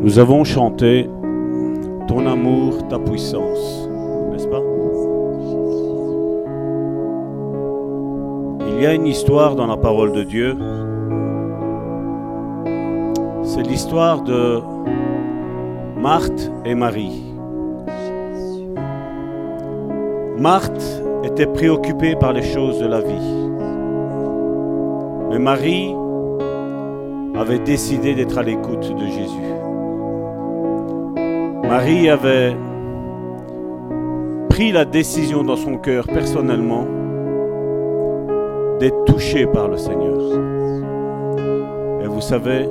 Nous avons chanté Ton amour, ta puissance, n'est-ce pas? Il y a une histoire dans la parole de Dieu. C'est l'histoire de Marthe et Marie. Marthe était préoccupée par les choses de la vie. Mais Marie avait décidé d'être à l'écoute de Jésus. Marie avait pris la décision dans son cœur personnellement d'être touchée par le Seigneur. Et vous savez,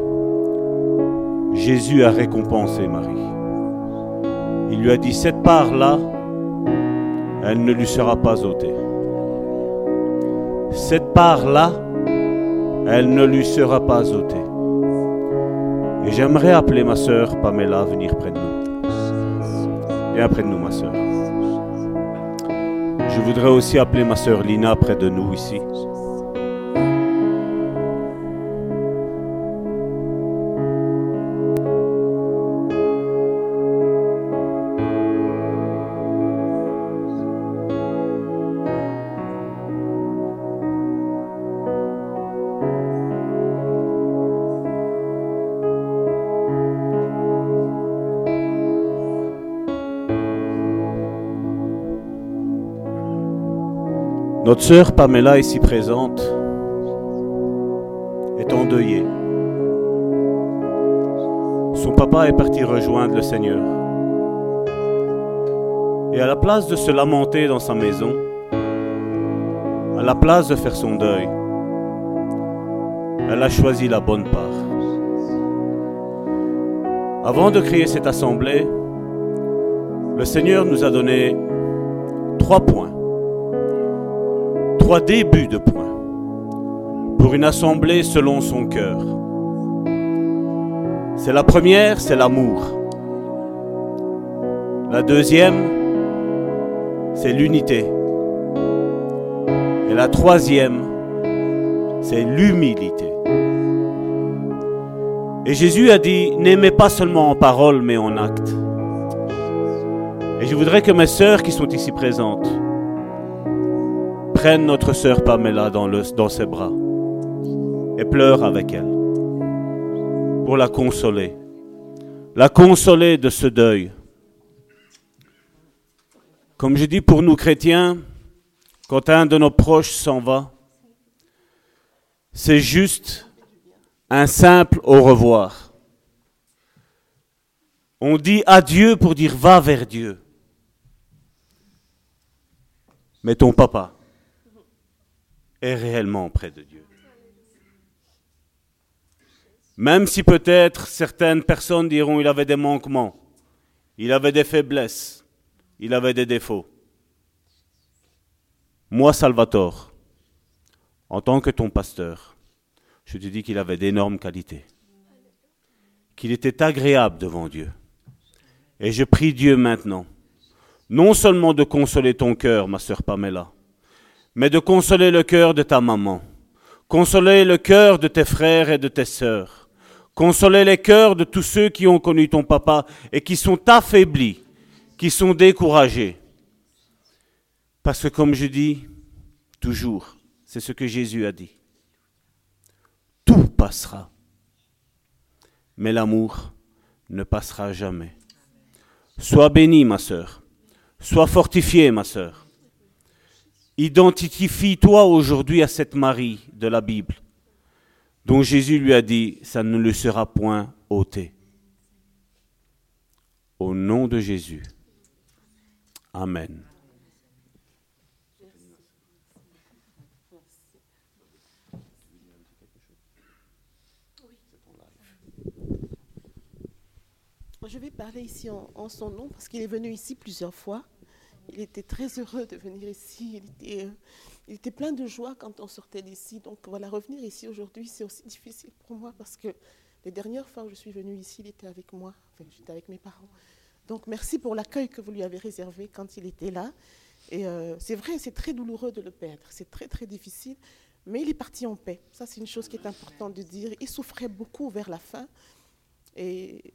Jésus a récompensé Marie. Il lui a dit, cette part-là, elle ne lui sera pas ôtée. Cette part-là, elle ne lui sera pas ôtée. Et j'aimerais appeler ma sœur Pamela à venir près de nous. Viens près de nous, ma sœur. Je voudrais aussi appeler ma sœur Lina près de nous ici. Notre sœur Pamela, ici présente, est endeuillée. Son papa est parti rejoindre le Seigneur. Et à la place de se lamenter dans sa maison, à la place de faire son deuil, elle a choisi la bonne part. Avant de créer cette assemblée, le Seigneur nous a donné trois points trois débuts de points pour une assemblée selon son cœur. C'est la première, c'est l'amour. La deuxième, c'est l'unité. Et la troisième, c'est l'humilité. Et Jésus a dit, n'aimez pas seulement en parole, mais en acte. Et je voudrais que mes sœurs qui sont ici présentes, prennent notre sœur Pamela dans, le, dans ses bras et pleurent avec elle pour la consoler, la consoler de ce deuil. Comme je dis pour nous chrétiens, quand un de nos proches s'en va, c'est juste un simple au revoir. On dit adieu pour dire va vers Dieu. Mais ton papa, est réellement près de Dieu. Même si peut-être certaines personnes diront il avait des manquements, il avait des faiblesses, il avait des défauts. Moi, Salvatore, en tant que ton pasteur, je te dis qu'il avait d'énormes qualités, qu'il était agréable devant Dieu. Et je prie Dieu maintenant, non seulement de consoler ton cœur, ma sœur Pamela, mais de consoler le cœur de ta maman, consoler le cœur de tes frères et de tes sœurs, consoler les cœurs de tous ceux qui ont connu ton papa et qui sont affaiblis, qui sont découragés. Parce que comme je dis toujours, c'est ce que Jésus a dit. Tout passera, mais l'amour ne passera jamais. Sois béni, ma sœur. Sois fortifiée, ma sœur. Identifie-toi aujourd'hui à cette Marie de la Bible, dont Jésus lui a dit, ça ne le sera point ôté. Au nom de Jésus. Amen. Je vais parler ici en, en son nom parce qu'il est venu ici plusieurs fois. Il était très heureux de venir ici. Euh, il était, plein de joie quand on sortait d'ici. Donc voilà, revenir ici aujourd'hui, c'est aussi difficile pour moi parce que les dernières fois où je suis venue ici, il était avec moi. Enfin, j'étais avec mes parents. Donc merci pour l'accueil que vous lui avez réservé quand il était là. Et euh, c'est vrai, c'est très douloureux de le perdre. C'est très, très difficile. Mais il est parti en paix. Ça, c'est une chose qui est importante de dire. Il souffrait beaucoup vers la fin. Et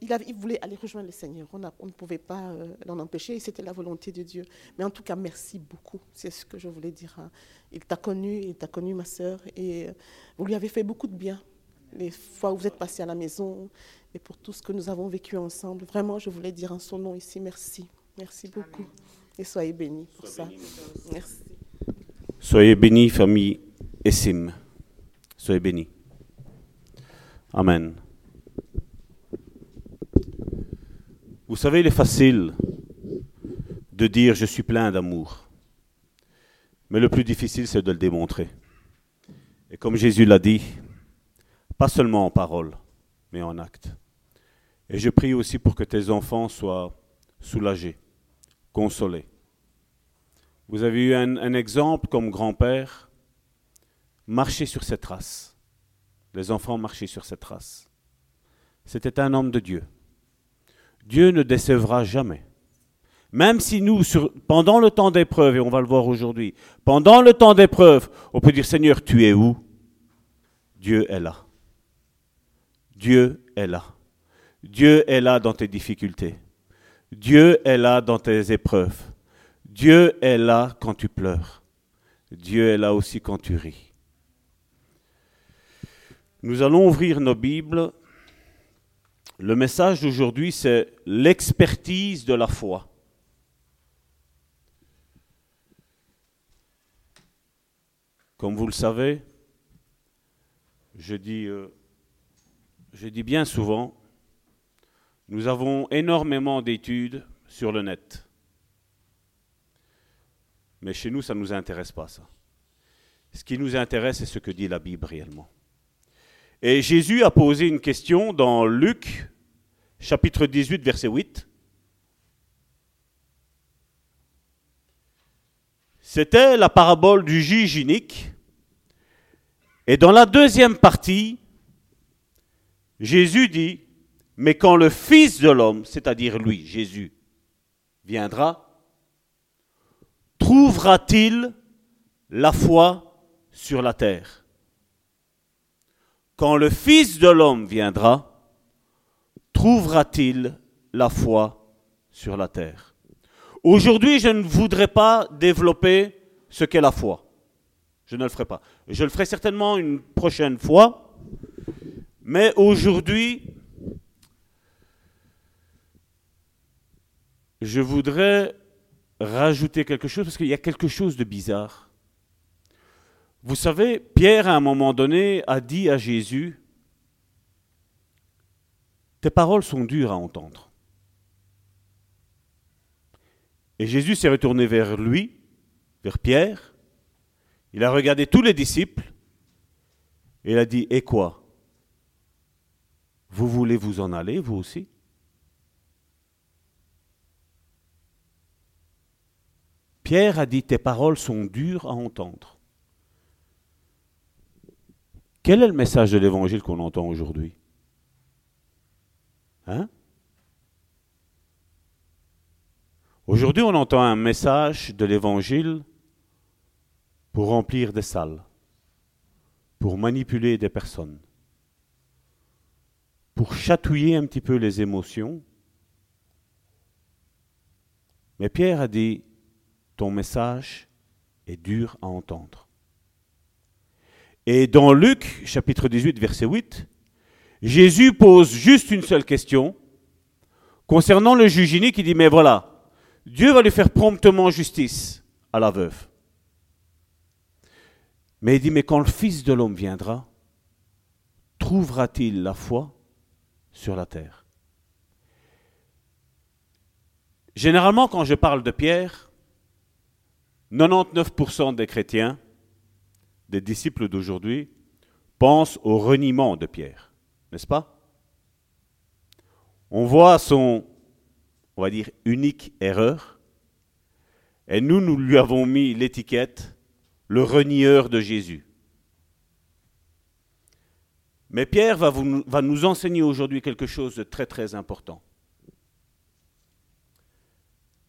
il, avait- il voulait aller rejoindre le Seigneur. On, a- on ne pouvait pas euh, l'en empêcher et c'était la volonté de Dieu. Mais en tout cas, merci beaucoup. C'est ce que je voulais dire. hein. Il t'a connu, il t'a connu, ma sœur, et euh, vous lui avez fait beaucoup de bien. Les fois où vous êtes passés à la maison et pour tout ce que nous avons vécu ensemble. Vraiment, je voulais dire en son nom ici, merci. Merci beaucoup. Et soyez bénis pour ça. Merci. Soyez bénis, famille Essim. Soyez bénis. Amen. Vous savez, il est facile de dire je suis plein d'amour. Mais le plus difficile, c'est de le démontrer. Et comme Jésus l'a dit, pas seulement en parole, mais en acte. Et je prie aussi pour que tes enfants soient soulagés, consolés. Vous avez eu un, exemple comme grand-père, marcher sur cette trace. Les enfants marchaient sur cette trace. C'était un homme de Dieu. Dieu ne décevra jamais. Même si nous, pendant le temps d'épreuve, et on va le voir aujourd'hui, pendant le temps d'épreuve, on peut dire Seigneur, tu es où? Dieu est là. Dieu est là. Dieu est là dans tes difficultés. Dieu est là dans tes épreuves. Dieu est là quand tu pleures. Dieu est là aussi quand tu ris. Nous allons ouvrir nos Bibles. Le message d'aujourd'hui, c'est l'expertise de la foi. Comme vous le savez, je dis, euh, je dis bien souvent, nous avons énormément d'études sur le net. Mais chez nous, ça ne nous intéresse pas, ça. Ce qui nous intéresse, c'est ce que dit la Bible réellement. Et Jésus a posé une question dans Luc, chapitre 18, verset 8. C'était la parabole du juge inique. Et dans la deuxième partie, Jésus dit, mais quand le Fils de l'homme, c'est-à-dire lui, Jésus, viendra, trouvera-t-il la foi sur la terre? Quand le Fils de l'homme viendra, trouvera-t-il la foi sur la terre? Aujourd'hui, je ne voudrais pas développer ce qu'est la foi. Je ne le ferai pas. Je le ferai certainement une prochaine fois. Mais aujourd'hui, je voudrais rajouter quelque chose parce qu'il y a quelque chose de bizarre. Vous savez, Pierre, à un moment donné, a dit à Jésus, Tes paroles sont dures à entendre. Et Jésus s'est retourné vers lui, vers Pierre, il a regardé tous les disciples, et il a dit, Et quoi? Vous voulez vous en aller, vous aussi? Pierre a dit, tes paroles sont dures à entendre. Quel est le message de l'évangile qu'on entend aujourd'hui? Hein? Aujourd'hui, on entend un message de l'évangile pour remplir des salles, pour manipuler des personnes, pour chatouiller un petit peu les émotions. Mais Pierre a dit, ton message est dur à entendre. Et dans Luc, chapitre 18, verset 8, Jésus pose juste une seule question concernant le juge inique. Il dit, mais voilà, Dieu va lui faire promptement justice à la veuve. Mais il dit, mais quand le Fils de l'homme viendra, trouvera-t-il la foi sur la terre? Généralement, quand je parle de Pierre, 99% des chrétiens, des disciples d'aujourd'hui, pensent au reniement de Pierre, n'est-ce pas? On voit son, on va dire, unique erreur, et nous, nous lui avons mis l'étiquette le renieur de Jésus. Mais Pierre va, nous enseigner aujourd'hui quelque chose de très très important.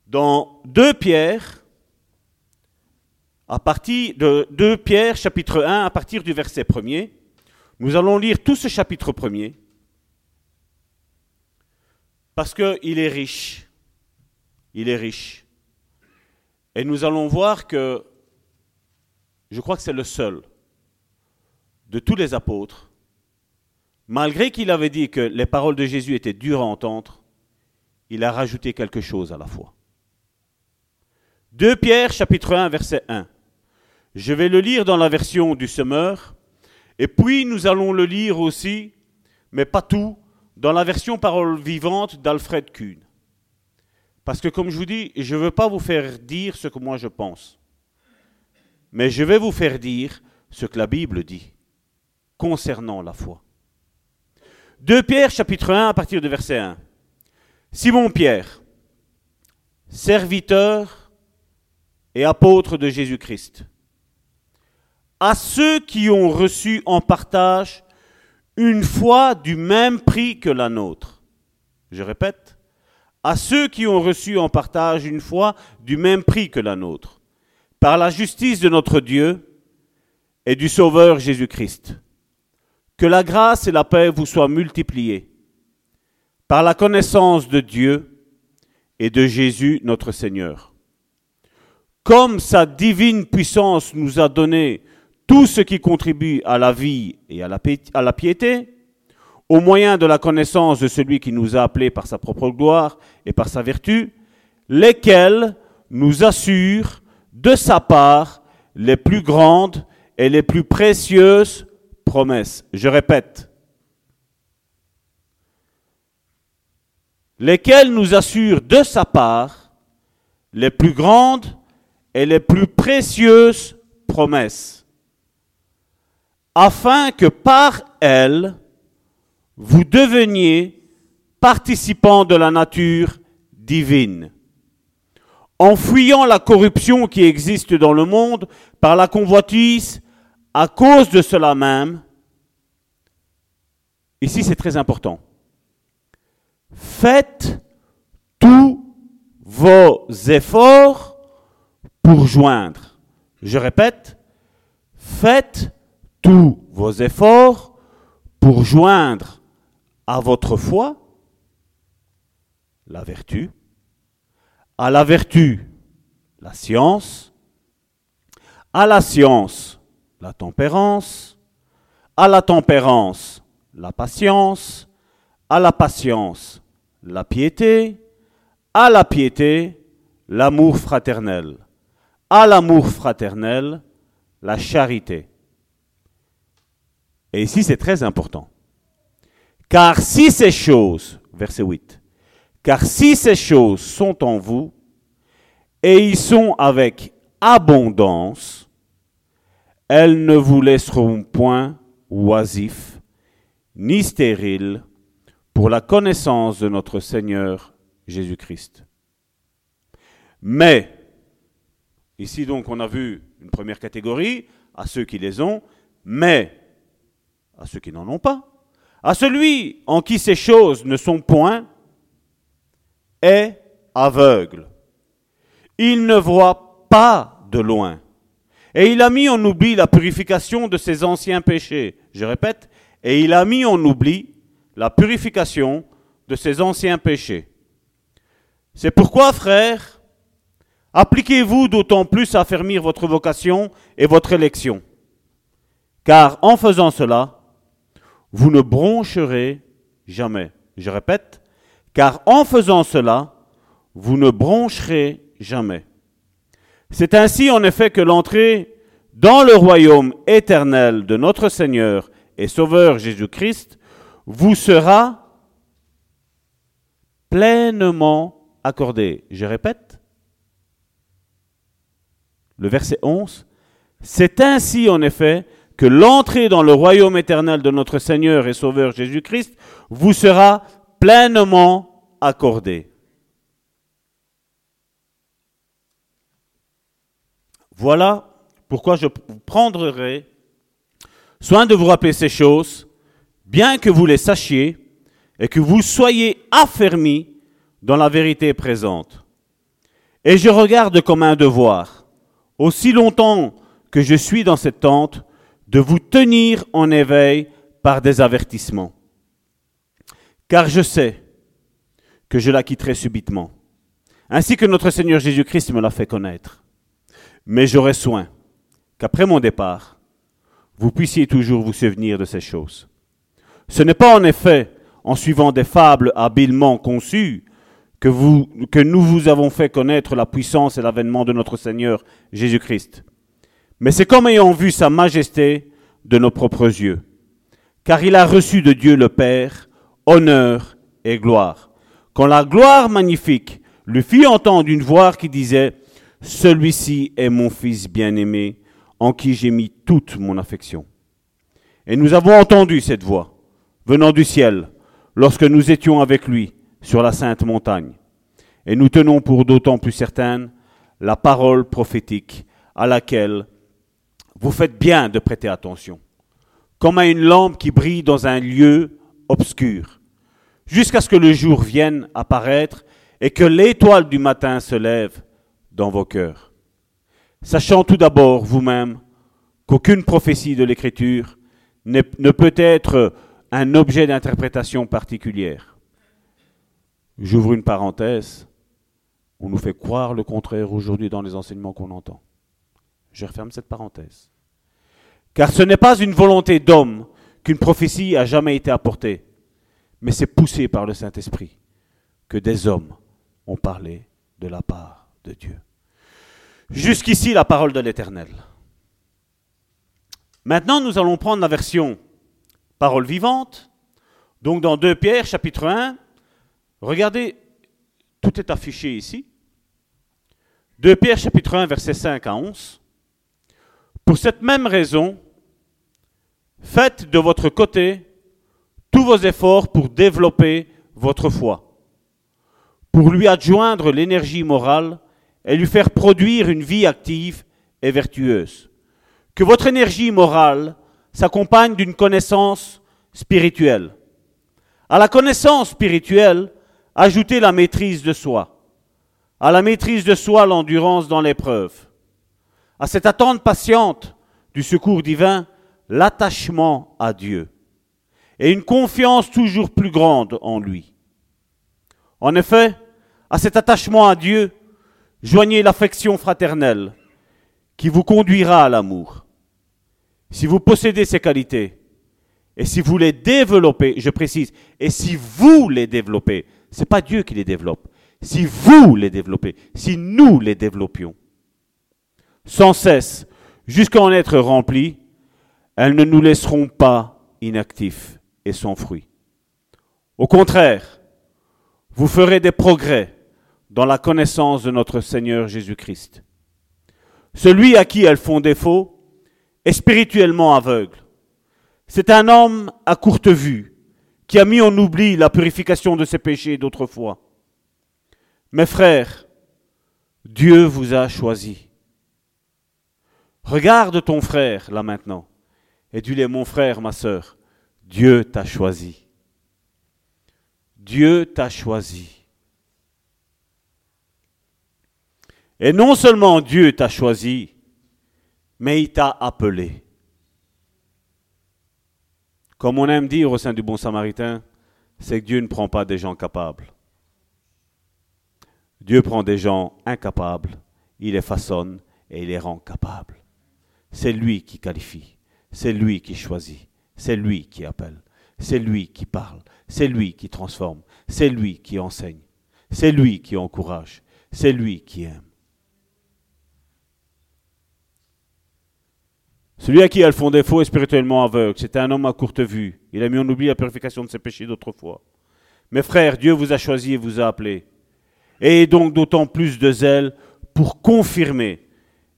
Dans 2 Pierre, à partir de 2 Pierre chapitre 1, à partir du verset 1er, nous allons lire tout ce chapitre 1er. Parce qu'il est riche. Il est riche. Et nous allons voir que, je crois que c'est le seul de tous les apôtres, malgré qu'il avait dit que les paroles de Jésus étaient dures à entendre, il a rajouté quelque chose à la foi. 2 Pierre chapitre 1 verset 1. Je vais le lire dans la version du semeur, et puis nous allons le lire aussi, mais pas tout, dans la version parole vivante d'Alfred Kuhn. Parce que comme je vous dis, je ne veux pas vous faire dire ce que moi je pense, mais je vais vous faire dire ce que la Bible dit concernant la foi. 2 Pierre chapitre 1 à partir de verset 1. Simon Pierre, serviteur et apôtre de Jésus-Christ, à ceux qui ont reçu en partage une foi du même prix que la nôtre. Je répète, à ceux qui ont reçu en partage une foi du même prix que la nôtre, par la justice de notre Dieu et du Sauveur Jésus-Christ. Que la grâce et la paix vous soient multipliées par la connaissance de Dieu et de Jésus notre Seigneur. Comme sa divine puissance nous a donné tout ce qui contribue à la vie et à la, piété, au moyen de la connaissance de celui qui nous a appelés par sa propre gloire et par sa vertu, lesquels nous assurent de sa part les plus grandes et les plus précieuses promesses. Je répète, lesquels nous assurent de sa part les plus grandes et les plus précieuses promesses, afin que par elles, vous deveniez participants de la nature divine, en fuyant la corruption qui existe dans le monde par la convoitise, à cause de cela même, ici c'est très important, faites tous vos efforts pour joindre. Je répète, faites tous vos efforts pour joindre à votre foi la vertu, à la vertu la science, à la science la tempérance, à la tempérance la patience, à la patience la piété, à la piété l'amour fraternel, à l'amour fraternel la charité. Et ici c'est très important. Car si ces choses, verset 8, car si ces choses sont en vous, et y sont avec abondance, elles ne vous laisseront point oisifs, ni stériles, pour la connaissance de notre Seigneur Jésus-Christ. Mais, ici donc on a vu une première catégorie, à ceux qui les ont, mais à ceux qui n'en ont pas, à celui en qui ces choses ne sont point, est aveugle. Il ne voit pas de loin. Et il a mis en oubli la purification de ses anciens péchés. Je répète, et il a mis en oubli la purification de ses anciens péchés. C'est pourquoi, frères, appliquez-vous d'autant plus à affermir votre vocation et votre élection. Car en faisant cela, vous ne broncherez jamais. Je répète, car en faisant cela, vous ne broncherez jamais. C'est ainsi en effet que l'entrée dans le royaume éternel de notre Seigneur et Sauveur Jésus-Christ vous sera pleinement accordée. Je répète, le verset 11, c'est ainsi en effet que l'entrée dans le royaume éternel de notre Seigneur et Sauveur Jésus-Christ vous sera pleinement accordée. Voilà pourquoi je prendrai soin de vous rappeler ces choses, bien que vous les sachiez et que vous soyez affermis dans la vérité présente. Et je regarde comme un devoir, aussi longtemps que je suis dans cette tente, de vous tenir en éveil par des avertissements. Car je sais que je la quitterai subitement, ainsi que notre Seigneur Jésus-Christ me l'a fait connaître. Mais j'aurai soin qu'après mon départ, vous puissiez toujours vous souvenir de ces choses. Ce n'est pas en effet en suivant des fables habilement conçues que, nous vous avons fait connaître la puissance et l'avènement de notre Seigneur Jésus-Christ. Mais c'est comme ayant vu sa majesté de nos propres yeux. Car il a reçu de Dieu le Père honneur et gloire. Quand la gloire magnifique lui fit entendre une voix qui disait, Celui-ci est mon Fils bien-aimé, en qui j'ai mis toute mon affection. Et nous avons entendu cette voix, venant du ciel, lorsque nous étions avec lui sur la sainte montagne. Et nous tenons pour d'autant plus certaine la parole prophétique à laquelle vous faites bien de prêter attention, comme à une lampe qui brille dans un lieu obscur, jusqu'à ce que le jour vienne apparaître et que l'étoile du matin se lève dans vos cœurs. Sachant tout d'abord vous-même qu'aucune prophétie de l'Écriture ne peut être un objet d'interprétation particulière. J'ouvre une parenthèse. On nous fait croire le contraire aujourd'hui dans les enseignements qu'on entend. Je referme cette parenthèse. Car ce n'est pas une volonté d'homme qu'une prophétie a jamais été apportée, mais c'est poussé par le Saint-Esprit que des hommes ont parlé de la part de Dieu. Jusqu'ici la parole de l'Éternel. Maintenant, nous allons prendre la version parole vivante. Donc dans 2 Pierre chapitre 1, regardez, tout est affiché ici. 2 Pierre chapitre 1 versets 5 à 11. Pour cette même raison, faites de votre côté tous vos efforts pour développer votre foi, pour lui adjoindre l'énergie morale et lui faire produire une vie active et vertueuse. Que votre énergie morale s'accompagne d'une connaissance spirituelle. À la connaissance spirituelle, ajoutez la maîtrise de soi. À la maîtrise de soi, l'endurance dans l'épreuve. À cette attente patiente du secours divin, l'attachement à Dieu. Et une confiance toujours plus grande en lui. En effet, à cet attachement à Dieu, joignez l'affection fraternelle qui vous conduira à l'amour. Si vous possédez ces qualités, et si vous les développez, je précise, et si vous les développez, ce n'est pas Dieu qui les développe, si vous les développez, si nous les développions, sans cesse, jusqu'à en être remplis, elles ne nous laisseront pas inactifs et sans fruit. Au contraire, vous ferez des progrès dans la connaissance de notre Seigneur Jésus-Christ. Celui à qui elles font défaut, est spirituellement aveugle. C'est un homme à courte vue qui a mis en oubli la purification de ses péchés d'autrefois. Mes frères, Dieu vous a choisi. Regarde ton frère là maintenant et dis-lui, mon frère, ma sœur, Dieu t'a choisi. Dieu t'a choisi. Et non seulement Dieu t'a choisi, mais il t'a appelé. Comme on aime dire au sein du bon samaritain, c'est que Dieu ne prend pas des gens capables. Dieu prend des gens incapables, il les façonne et il les rend capables. C'est lui qui qualifie, c'est lui qui choisit, c'est lui qui appelle, c'est lui qui parle, c'est lui qui transforme, c'est lui qui enseigne, c'est lui qui encourage, c'est lui qui aime. Celui à qui elles font défaut est spirituellement aveugle. C'était un homme à courte vue. Il a mis en oubli la purification de ses péchés d'autrefois. Mes frères, Dieu vous a choisi et vous a appelés. Et donc d'autant plus de zèle pour confirmer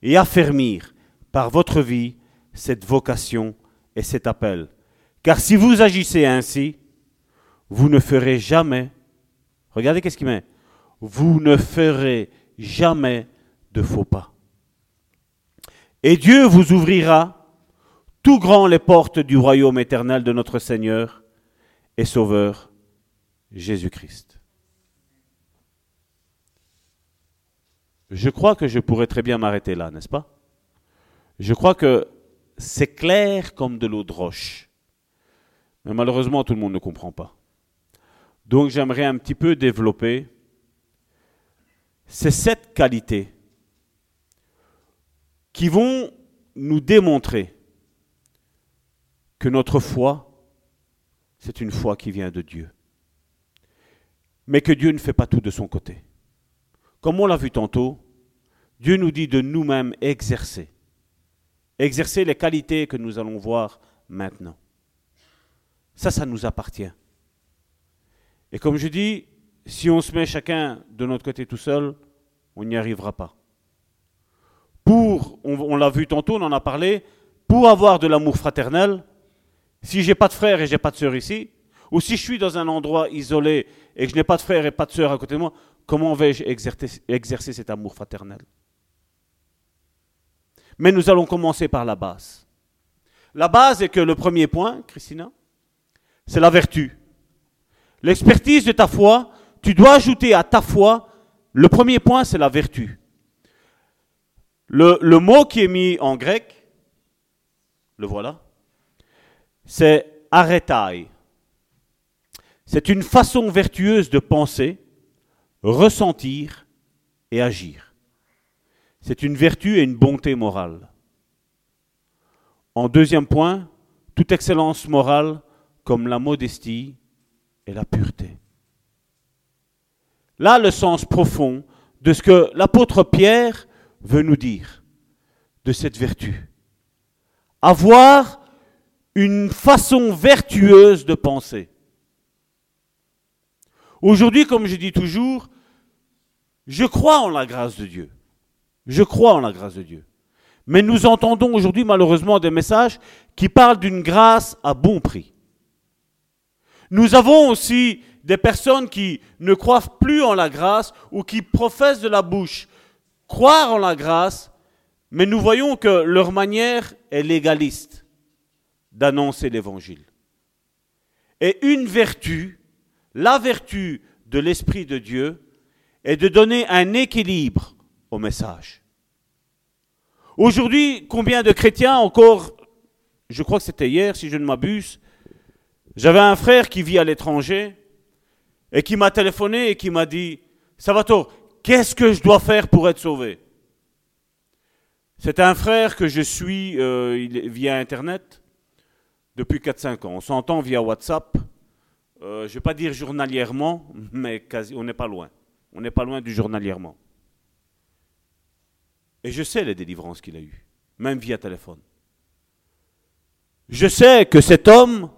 et affermir par votre vie cette vocation et cet appel. Car si vous agissez ainsi, vous ne ferez jamais, regardez qu'est-ce qu'il met, vous ne ferez jamais de faux pas. Et Dieu vous ouvrira tout grand les portes du royaume éternel de notre Seigneur et Sauveur Jésus-Christ. Je crois que je pourrais très bien m'arrêter là, n'est-ce pas? Je crois que c'est clair comme de l'eau de roche. Mais malheureusement, tout le monde ne comprend pas. Donc j'aimerais un petit peu développer ces sept qualités qui vont nous démontrer que notre foi, c'est une foi qui vient de Dieu. Mais que Dieu ne fait pas tout de son côté. Comme on l'a vu tantôt, Dieu nous dit de nous-mêmes exercer. Exercer les qualités que nous allons voir maintenant. Ça, ça nous appartient. Et comme je dis, si on se met chacun de notre côté tout seul, on n'y arrivera pas. Pour, on, l'a vu tantôt, on en a parlé, pour avoir de l'amour fraternel, si j'ai pas de frère et j'ai pas de sœur ici, ou si je suis dans un endroit isolé et que je n'ai pas de frère et pas de sœur à côté de moi, comment vais-je exercer, exercer cet amour fraternel? Mais nous allons commencer par la base. La base est que le premier point, Christina, c'est la vertu. L'expertise de ta foi, tu dois ajouter à ta foi, le premier point, c'est la vertu. Le, mot qui est mis en grec, le voilà, c'est aretai. C'est une façon vertueuse de penser, ressentir et agir. C'est une vertu et une bonté morale. En deuxième point, toute excellence morale comme la modestie et la pureté. Là, le sens profond de ce que l'apôtre Pierre veut nous dire de cette vertu. Avoir une façon vertueuse de penser. Aujourd'hui, comme je dis toujours, je crois en la grâce de Dieu. Je crois en la grâce de Dieu. Mais nous entendons aujourd'hui malheureusement des messages qui parlent d'une grâce à bon prix. Nous avons aussi des personnes qui ne croient plus en la grâce ou qui professent de la bouche croire en la grâce, mais nous voyons que leur manière est légaliste d'annoncer l'évangile. Et une vertu, la vertu de l'Esprit de Dieu, est de donner un équilibre au message. Aujourd'hui, combien de chrétiens encore, je crois que c'était hier si je ne m'abuse, j'avais un frère qui vit à l'étranger et qui m'a téléphoné et qui m'a dit, Salvatore, qu'est-ce que je dois faire pour être sauvé? C'est un frère que je suis euh, via Internet depuis 4-5 ans. On s'entend via WhatsApp, euh, je ne vais pas dire journalièrement, mais quasi, on n'est pas loin. On n'est pas loin du journalièrement. Et je sais les délivrances qu'il a eues, même via téléphone. Je sais que cet homme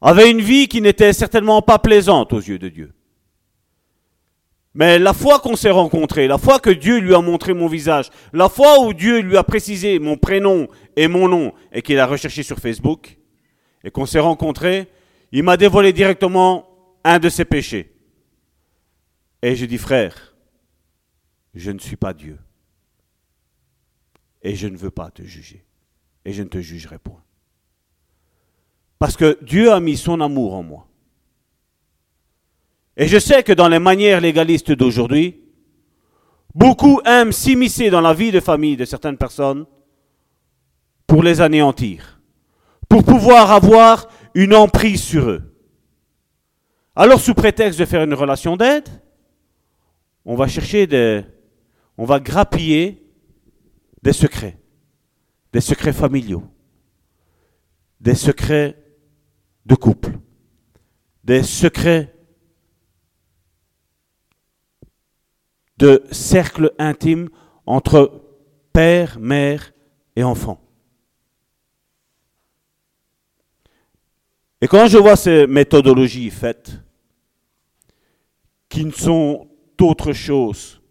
avait une vie qui n'était certainement pas plaisante aux yeux de Dieu. Mais la fois qu'on s'est rencontrés, la fois que Dieu lui a montré mon visage, la fois où Dieu lui a précisé mon prénom et mon nom et qu'il a recherché sur Facebook, et qu'on s'est rencontrés, il m'a dévoilé directement un de ses péchés. Et je dis, frère, je ne suis pas Dieu. Et je ne veux pas te juger. Et je ne te jugerai point. Parce que Dieu a mis son amour en moi. Et je sais que dans les manières légalistes d'aujourd'hui, beaucoup aiment s'immiscer dans la vie de famille de certaines personnes pour les anéantir, pour pouvoir avoir une emprise sur eux. Alors sous prétexte de faire une relation d'aide, on va chercher des... on va grappiller des secrets, des secrets familiaux, des secrets de couple, des secrets de cercle intime entre père, mère et enfant. Et quand je vois ces méthodologies faites, qui ne sont autre chose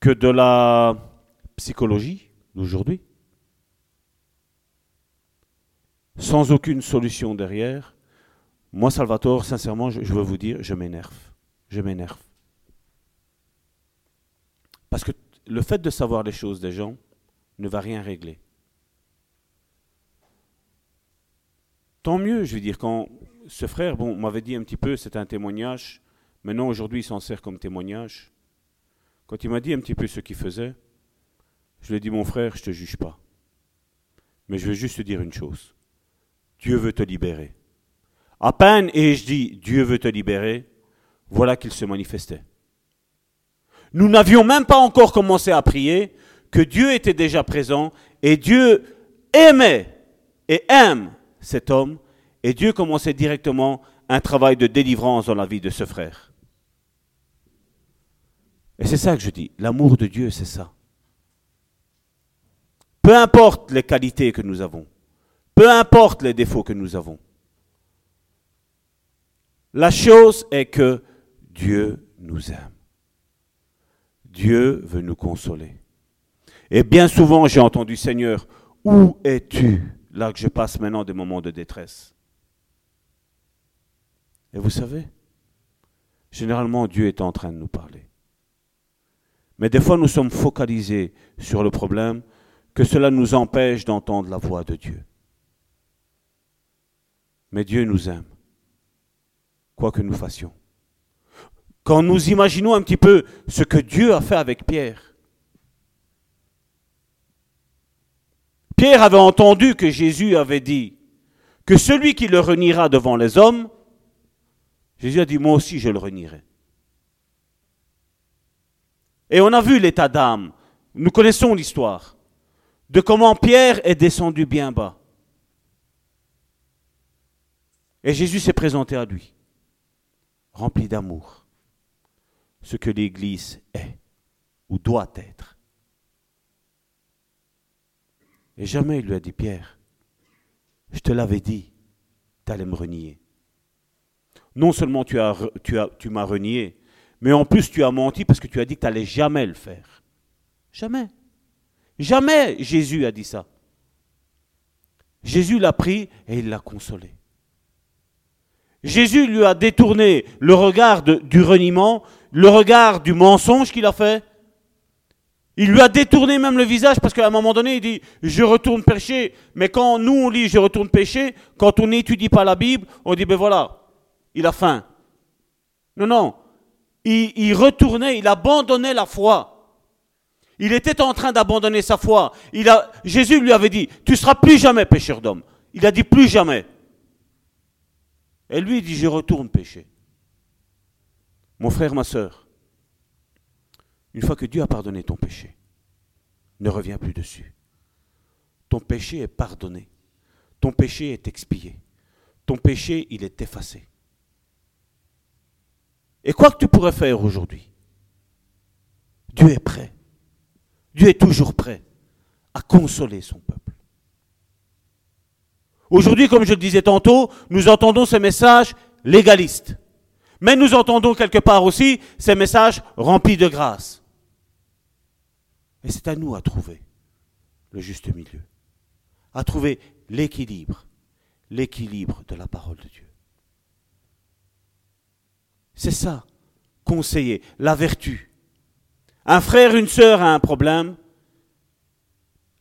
que de la psychologie d'aujourd'hui, sans aucune solution derrière, moi, Salvatore, sincèrement, je veux vous dire, je m'énerve je m'énerve. Parce que le fait de savoir les choses des gens ne va rien régler. Tant mieux, je veux dire, quand ce frère, bon, m'avait dit un petit peu, c'est un témoignage, maintenant aujourd'hui il s'en sert comme témoignage. Quand il m'a dit un petit peu ce qu'il faisait, je lui ai dit, mon frère, je ne te juge pas. Mais je veux juste te dire une chose. Dieu veut te libérer. À peine ai-je dit Dieu veut te libérer, voilà qu'il se manifestait. Nous n'avions même pas encore commencé à prier que Dieu était déjà présent et Dieu aimait et aime cet homme et Dieu commençait directement un travail de délivrance dans la vie de ce frère. Et c'est ça que je dis, l'amour de Dieu, c'est ça. Peu importe les qualités que nous avons, peu importe les défauts que nous avons, la chose est que Dieu nous aime. Dieu veut nous consoler. Et bien souvent, j'ai entendu, Seigneur, où es-tu? Là que je passe maintenant des moments de détresse Et vous savez, généralement, Dieu est en train de nous parler. Mais des fois, nous sommes focalisés sur le problème, que cela nous empêche d'entendre la voix de Dieu. Mais Dieu nous aime, quoi que nous fassions. Quand nous imaginons un petit peu ce que Dieu a fait avec Pierre, Pierre avait entendu que Jésus avait dit que celui qui le reniera devant les hommes, Jésus a dit, moi aussi je le renierai. Et on a vu l'état d'âme, nous connaissons l'histoire, de comment Pierre est descendu bien bas. Et Jésus s'est présenté à lui, rempli d'amour, ce que l'Église est ou doit être. Et jamais il lui a dit, Pierre, je te l'avais dit, tu allais me renier. Non seulement tu, tu m'as renié, mais en plus tu as menti parce que tu as dit que tu n'allais jamais le faire. Jamais. Jamais Jésus a dit ça. Jésus l'a pris et il l'a consolé. Jésus lui a détourné le regard du reniement, le regard du mensonge qu'il a fait, il lui a détourné même le visage parce qu'à un moment donné, il dit Je retourne pécher. Mais quand nous on lit Je retourne pécher, quand on n'étudie pas la Bible, on dit Ben voilà, il a faim. Non, non. Il, retournait, il abandonnait la foi. Il était en train d'abandonner sa foi. Jésus lui avait dit Tu seras plus jamais pécheur d'homme. Il a dit Plus jamais. Et lui, dit Je retourne pécher. Mon frère, ma soeur, une fois que Dieu a pardonné ton péché, ne reviens plus dessus. Ton péché est pardonné. Ton péché est expié. Ton péché, il est effacé. Et quoi que tu pourrais faire aujourd'hui, Dieu est prêt. Dieu est toujours prêt à consoler son peuple. Aujourd'hui, comme je le disais tantôt, nous entendons ces messages légalistes. Mais nous entendons quelque part aussi ces messages remplis de grâce. Et c'est à nous à trouver le juste milieu, à trouver l'équilibre, l'équilibre de la parole de Dieu. C'est ça, conseiller, la vertu. Un frère, une sœur a un problème,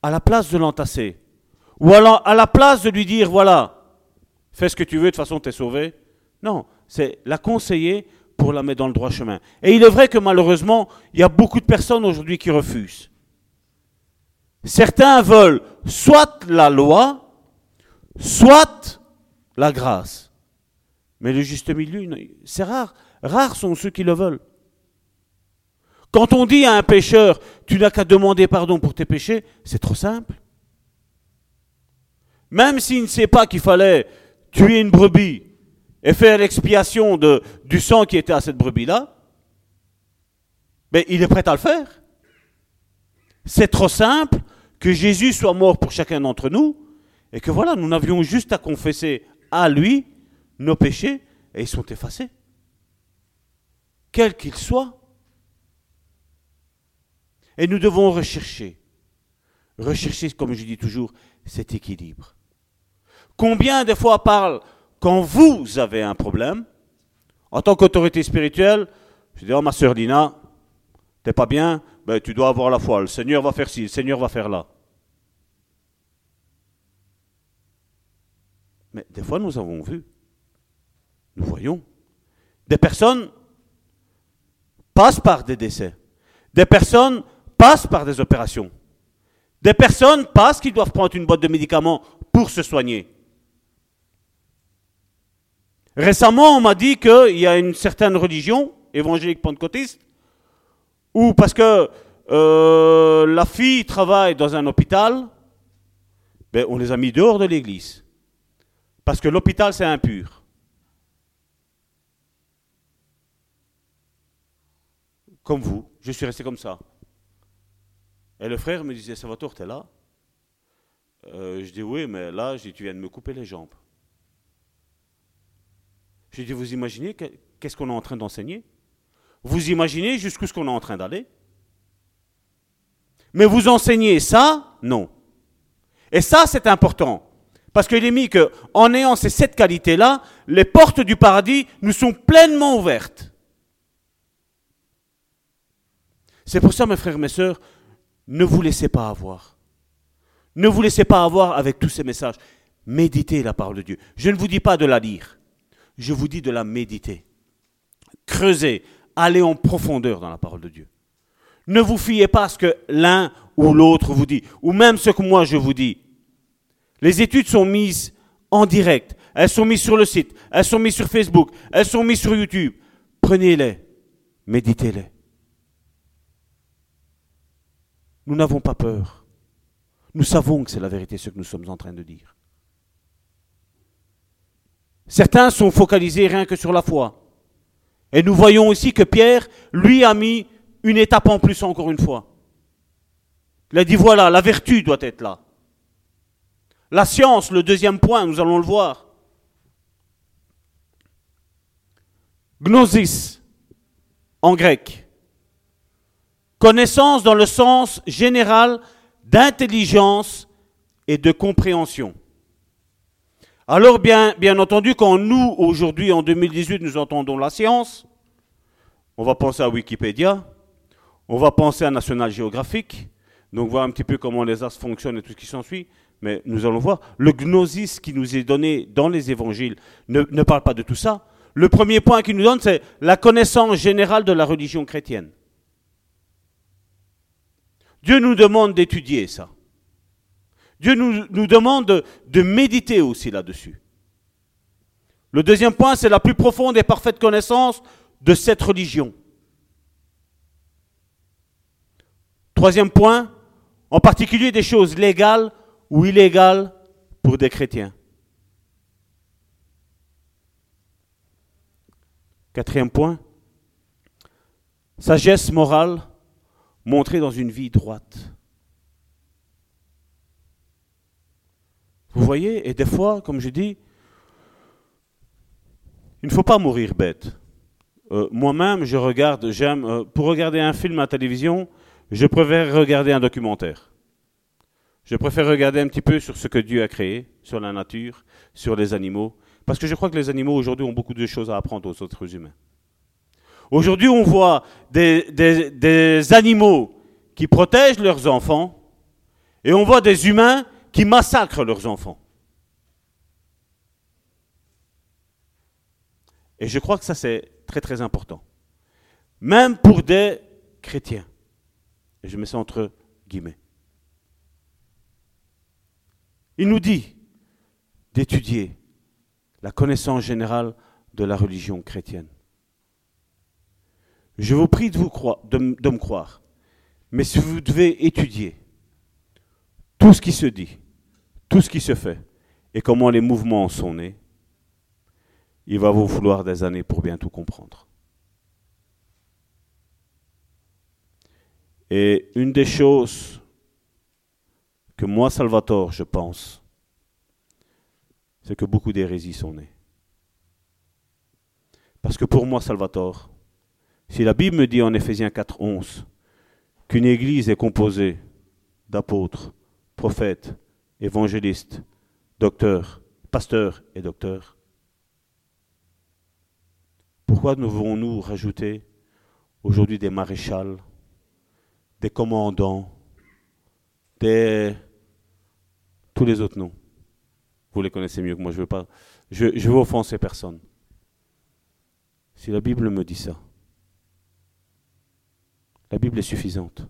à la place de l'entasser, ou à la place de lui dire, voilà, fais ce que tu veux, de toute façon tu es sauvé. Non, c'est la conseiller pour la mettre dans le droit chemin. Et il est vrai que malheureusement, il y a beaucoup de personnes aujourd'hui qui refusent. Certains veulent soit la loi, soit la grâce. Mais le juste milieu, c'est rare. Rares sont ceux qui le veulent. Quand on dit à un pécheur, tu n'as qu'à demander pardon pour tes péchés, c'est trop simple. Même s'il ne sait pas qu'il fallait tuer une brebis et faire l'expiation du sang qui était à cette brebis-là, mais il est prêt à le faire. C'est trop simple que Jésus soit mort pour chacun d'entre nous, et que voilà, nous n'avions juste à confesser à lui nos péchés, et ils sont effacés. Quels qu'ils soient. Et nous devons rechercher, rechercher, comme je dis toujours, cet équilibre. Combien de fois parle quand vous avez un problème, en tant qu'autorité spirituelle, je dis, oh ma soeur Dina, t'es pas bien, ben, tu dois avoir la foi. Le Seigneur va faire ci, le Seigneur va faire là. Mais des fois, nous avons vu, nous voyons, des personnes passent par des décès. Des personnes passent par des opérations. Des personnes passent qu'ils doivent prendre une boîte de médicaments pour se soigner. Récemment, on m'a dit qu'il y a une certaine religion, évangélique pentecôtiste, où parce que euh, la fille travaille dans un hôpital, ben, on les a mis dehors de l'église. Parce que l'hôpital, c'est impur. Comme vous, je suis resté comme ça. Et le frère me disait, Salvatore, t'es là? Euh, Je dis, oui, mais là, tu viens de me couper les jambes. Je dis, vous imaginez qu'est-ce qu'on est en train d'enseigner? Vous imaginez jusqu'où ce qu'on est en train d'aller? Mais vous enseignez ça? Non. Et ça, c'est important. Parce qu'il est mis qu'en ayant ces sept qualités-là, les portes du paradis nous sont pleinement ouvertes. C'est pour ça, mes frères et mes sœurs, ne vous laissez pas avoir. Ne vous laissez pas avoir avec tous ces messages. Méditez la parole de Dieu. Je ne vous dis pas de la lire. Je vous dis de la méditer. Creusez. Allez en profondeur dans la parole de Dieu. Ne vous fiez pas à ce que l'un ou l'autre vous dit, ou même ce que moi je vous dis. Les études sont mises en direct, elles sont mises sur le site, elles sont mises sur Facebook, elles sont mises sur YouTube. Prenez-les, méditez-les. Nous n'avons pas peur. Nous savons que c'est la vérité ce que nous sommes en train de dire. Certains sont focalisés rien que sur la foi. Et nous voyons aussi que Pierre, lui, a mis une étape en plus encore une fois. Il a dit voilà, la vertu doit être là. La science, le deuxième point, nous allons le voir. Gnosis, en grec. Connaissance dans le sens général d'intelligence et de compréhension. Alors bien, entendu, quand nous, aujourd'hui, en 2018, nous entendons la science, on va penser à Wikipédia, on va penser à National Geographic, donc voir un petit peu comment les astres fonctionnent et tout ce qui s'ensuit. Mais nous allons voir, le gnosis qui nous est donné dans les évangiles ne, ne parle pas de tout ça. Le premier point qu'il nous donne, c'est la connaissance générale de la religion chrétienne. Dieu nous demande d'étudier ça. Dieu nous, demande de, de méditer aussi là-dessus. Le deuxième point, c'est la plus profonde et parfaite connaissance de cette religion. Troisième point, en particulier des choses légales ou illégales pour des chrétiens. Quatrième point, sagesse morale montrée dans une vie droite. Vous voyez, et des fois, comme je dis, il ne faut pas mourir bête. Euh, moi-même, je regarde, j'aime, euh, pour regarder un film à télévision, je préfère regarder un documentaire. Je préfère regarder un petit peu sur ce que Dieu a créé, sur la nature, sur les animaux, parce que je crois que les animaux aujourd'hui ont beaucoup de choses à apprendre aux autres humains. Aujourd'hui, on voit des, animaux qui protègent leurs enfants et on voit des humains qui massacrent leurs enfants. Et je crois que ça, c'est très très important. Même pour des chrétiens. Et je mets ça entre guillemets. Il nous dit d'étudier la connaissance générale de la religion chrétienne. Je vous prie de, me croire, mais si vous devez étudier tout ce qui se dit, tout ce qui se fait, et comment les mouvements sont nés, il va vous falloir des années pour bien tout comprendre. Et une des choses que moi, Salvatore, je pense, c'est que beaucoup d'hérésies sont nées. Parce que pour moi, Salvatore, si la Bible me dit en Éphésiens 4, 11 qu'une église est composée d'apôtres, prophètes, évangélistes, docteurs, pasteurs et docteurs, pourquoi devons-nous rajouter aujourd'hui des maréchals, des commandants, des tous les autres noms? Vous les connaissez mieux que moi, je veux pas je, je veux offenser personne. Si la Bible me dit ça, la Bible est suffisante.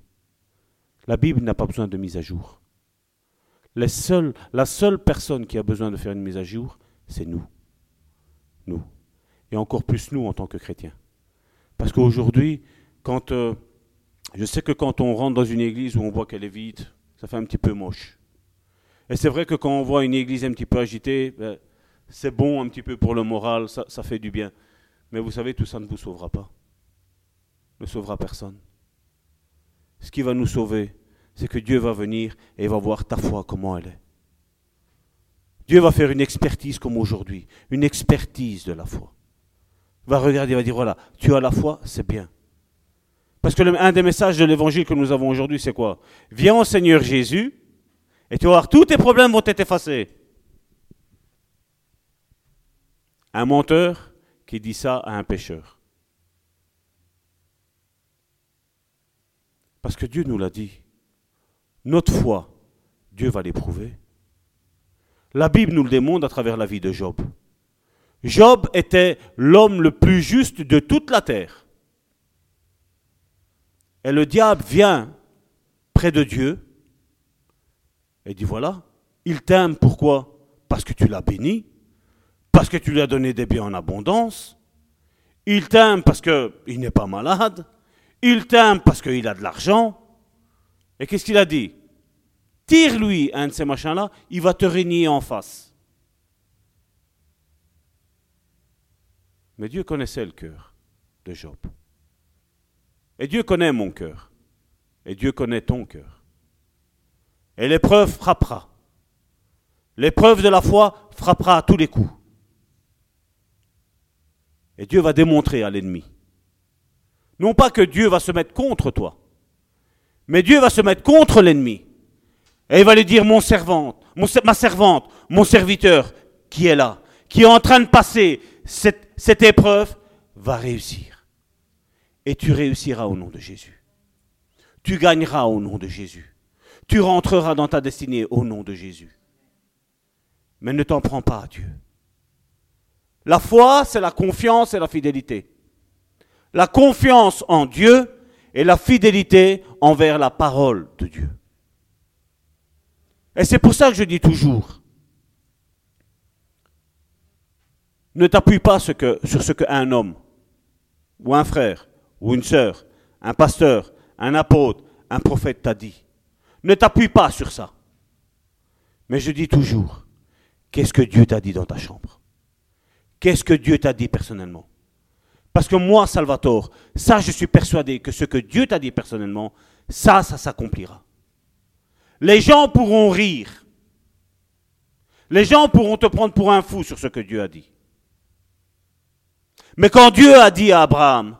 La Bible n'a pas besoin de mise à jour. La seule personne qui a besoin de faire une mise à jour, c'est nous. nous. Et encore plus nous en tant que chrétiens. Parce qu'aujourd'hui, quand euh, je sais que quand on rentre dans une église où on voit qu'elle est vide, ça fait un petit peu moche. Et c'est vrai que quand on voit une église un petit peu agitée, ben, c'est bon un petit peu pour le moral, ça fait du bien. Mais vous savez, tout ça ne vous sauvera pas. Ne sauvera personne. Ce qui va nous sauver, c'est que Dieu va venir et va voir ta foi comment elle est. Dieu va faire une expertise comme aujourd'hui, une expertise de la foi. Il va regarder, il va dire voilà, tu as la foi, c'est bien. Parce que un des messages de l'évangile que nous avons aujourd'hui, c'est quoi? Viens au Seigneur Jésus et tu vas voir, tous tes problèmes vont être effacés. Un menteur qui dit ça à un pécheur. Parce que Dieu nous l'a dit. Notre foi, Dieu va l'éprouver. La Bible nous le démontre à travers la vie de Job. Job était l'homme le plus juste de toute la terre. Et le diable vient près de Dieu et dit voilà, il t'aime pourquoi? Parce que tu l'as béni, parce que tu lui as donné des biens en abondance. Il t'aime parce qu'il n'est pas malade. Il t'aime parce qu'il a de l'argent. Et qu'est-ce qu'il a dit? Tire-lui un de ces machins-là, il va te régner en face. Mais Dieu connaissait le cœur de Job. Et Dieu connaît mon cœur. Et Dieu connaît ton cœur. Et l'épreuve frappera. L'épreuve de la foi frappera à tous les coups. Et Dieu va démontrer à l'ennemi. Non pas que Dieu va se mettre contre toi, mais Dieu va se mettre contre l'ennemi. Et il va lui dire, mon servante, ma servante, mon serviteur qui est là, qui est en train de passer cette, cette épreuve, va réussir. Et tu réussiras au nom de Jésus. Tu gagneras au nom de Jésus. Tu rentreras dans ta destinée au nom de Jésus. Mais ne t'en prends pas à Dieu. La foi, c'est la confiance et la fidélité. La confiance en Dieu et la fidélité envers la parole de Dieu. Et c'est pour ça que je dis toujours, ne t'appuie pas sur ce qu'un homme, ou un frère, ou une sœur, un pasteur, un apôtre, un prophète t'a dit. Ne t'appuie pas sur ça. Mais je dis toujours, qu'est-ce que Dieu t'a dit dans ta chambre? Qu'est-ce que Dieu t'a dit personnellement? Parce que moi, Salvatore, ça, je suis persuadé que ce que Dieu t'a dit personnellement, ça, ça s'accomplira. Les gens pourront rire. Les gens pourront te prendre pour un fou sur ce que Dieu a dit. Mais quand Dieu a dit à Abraham,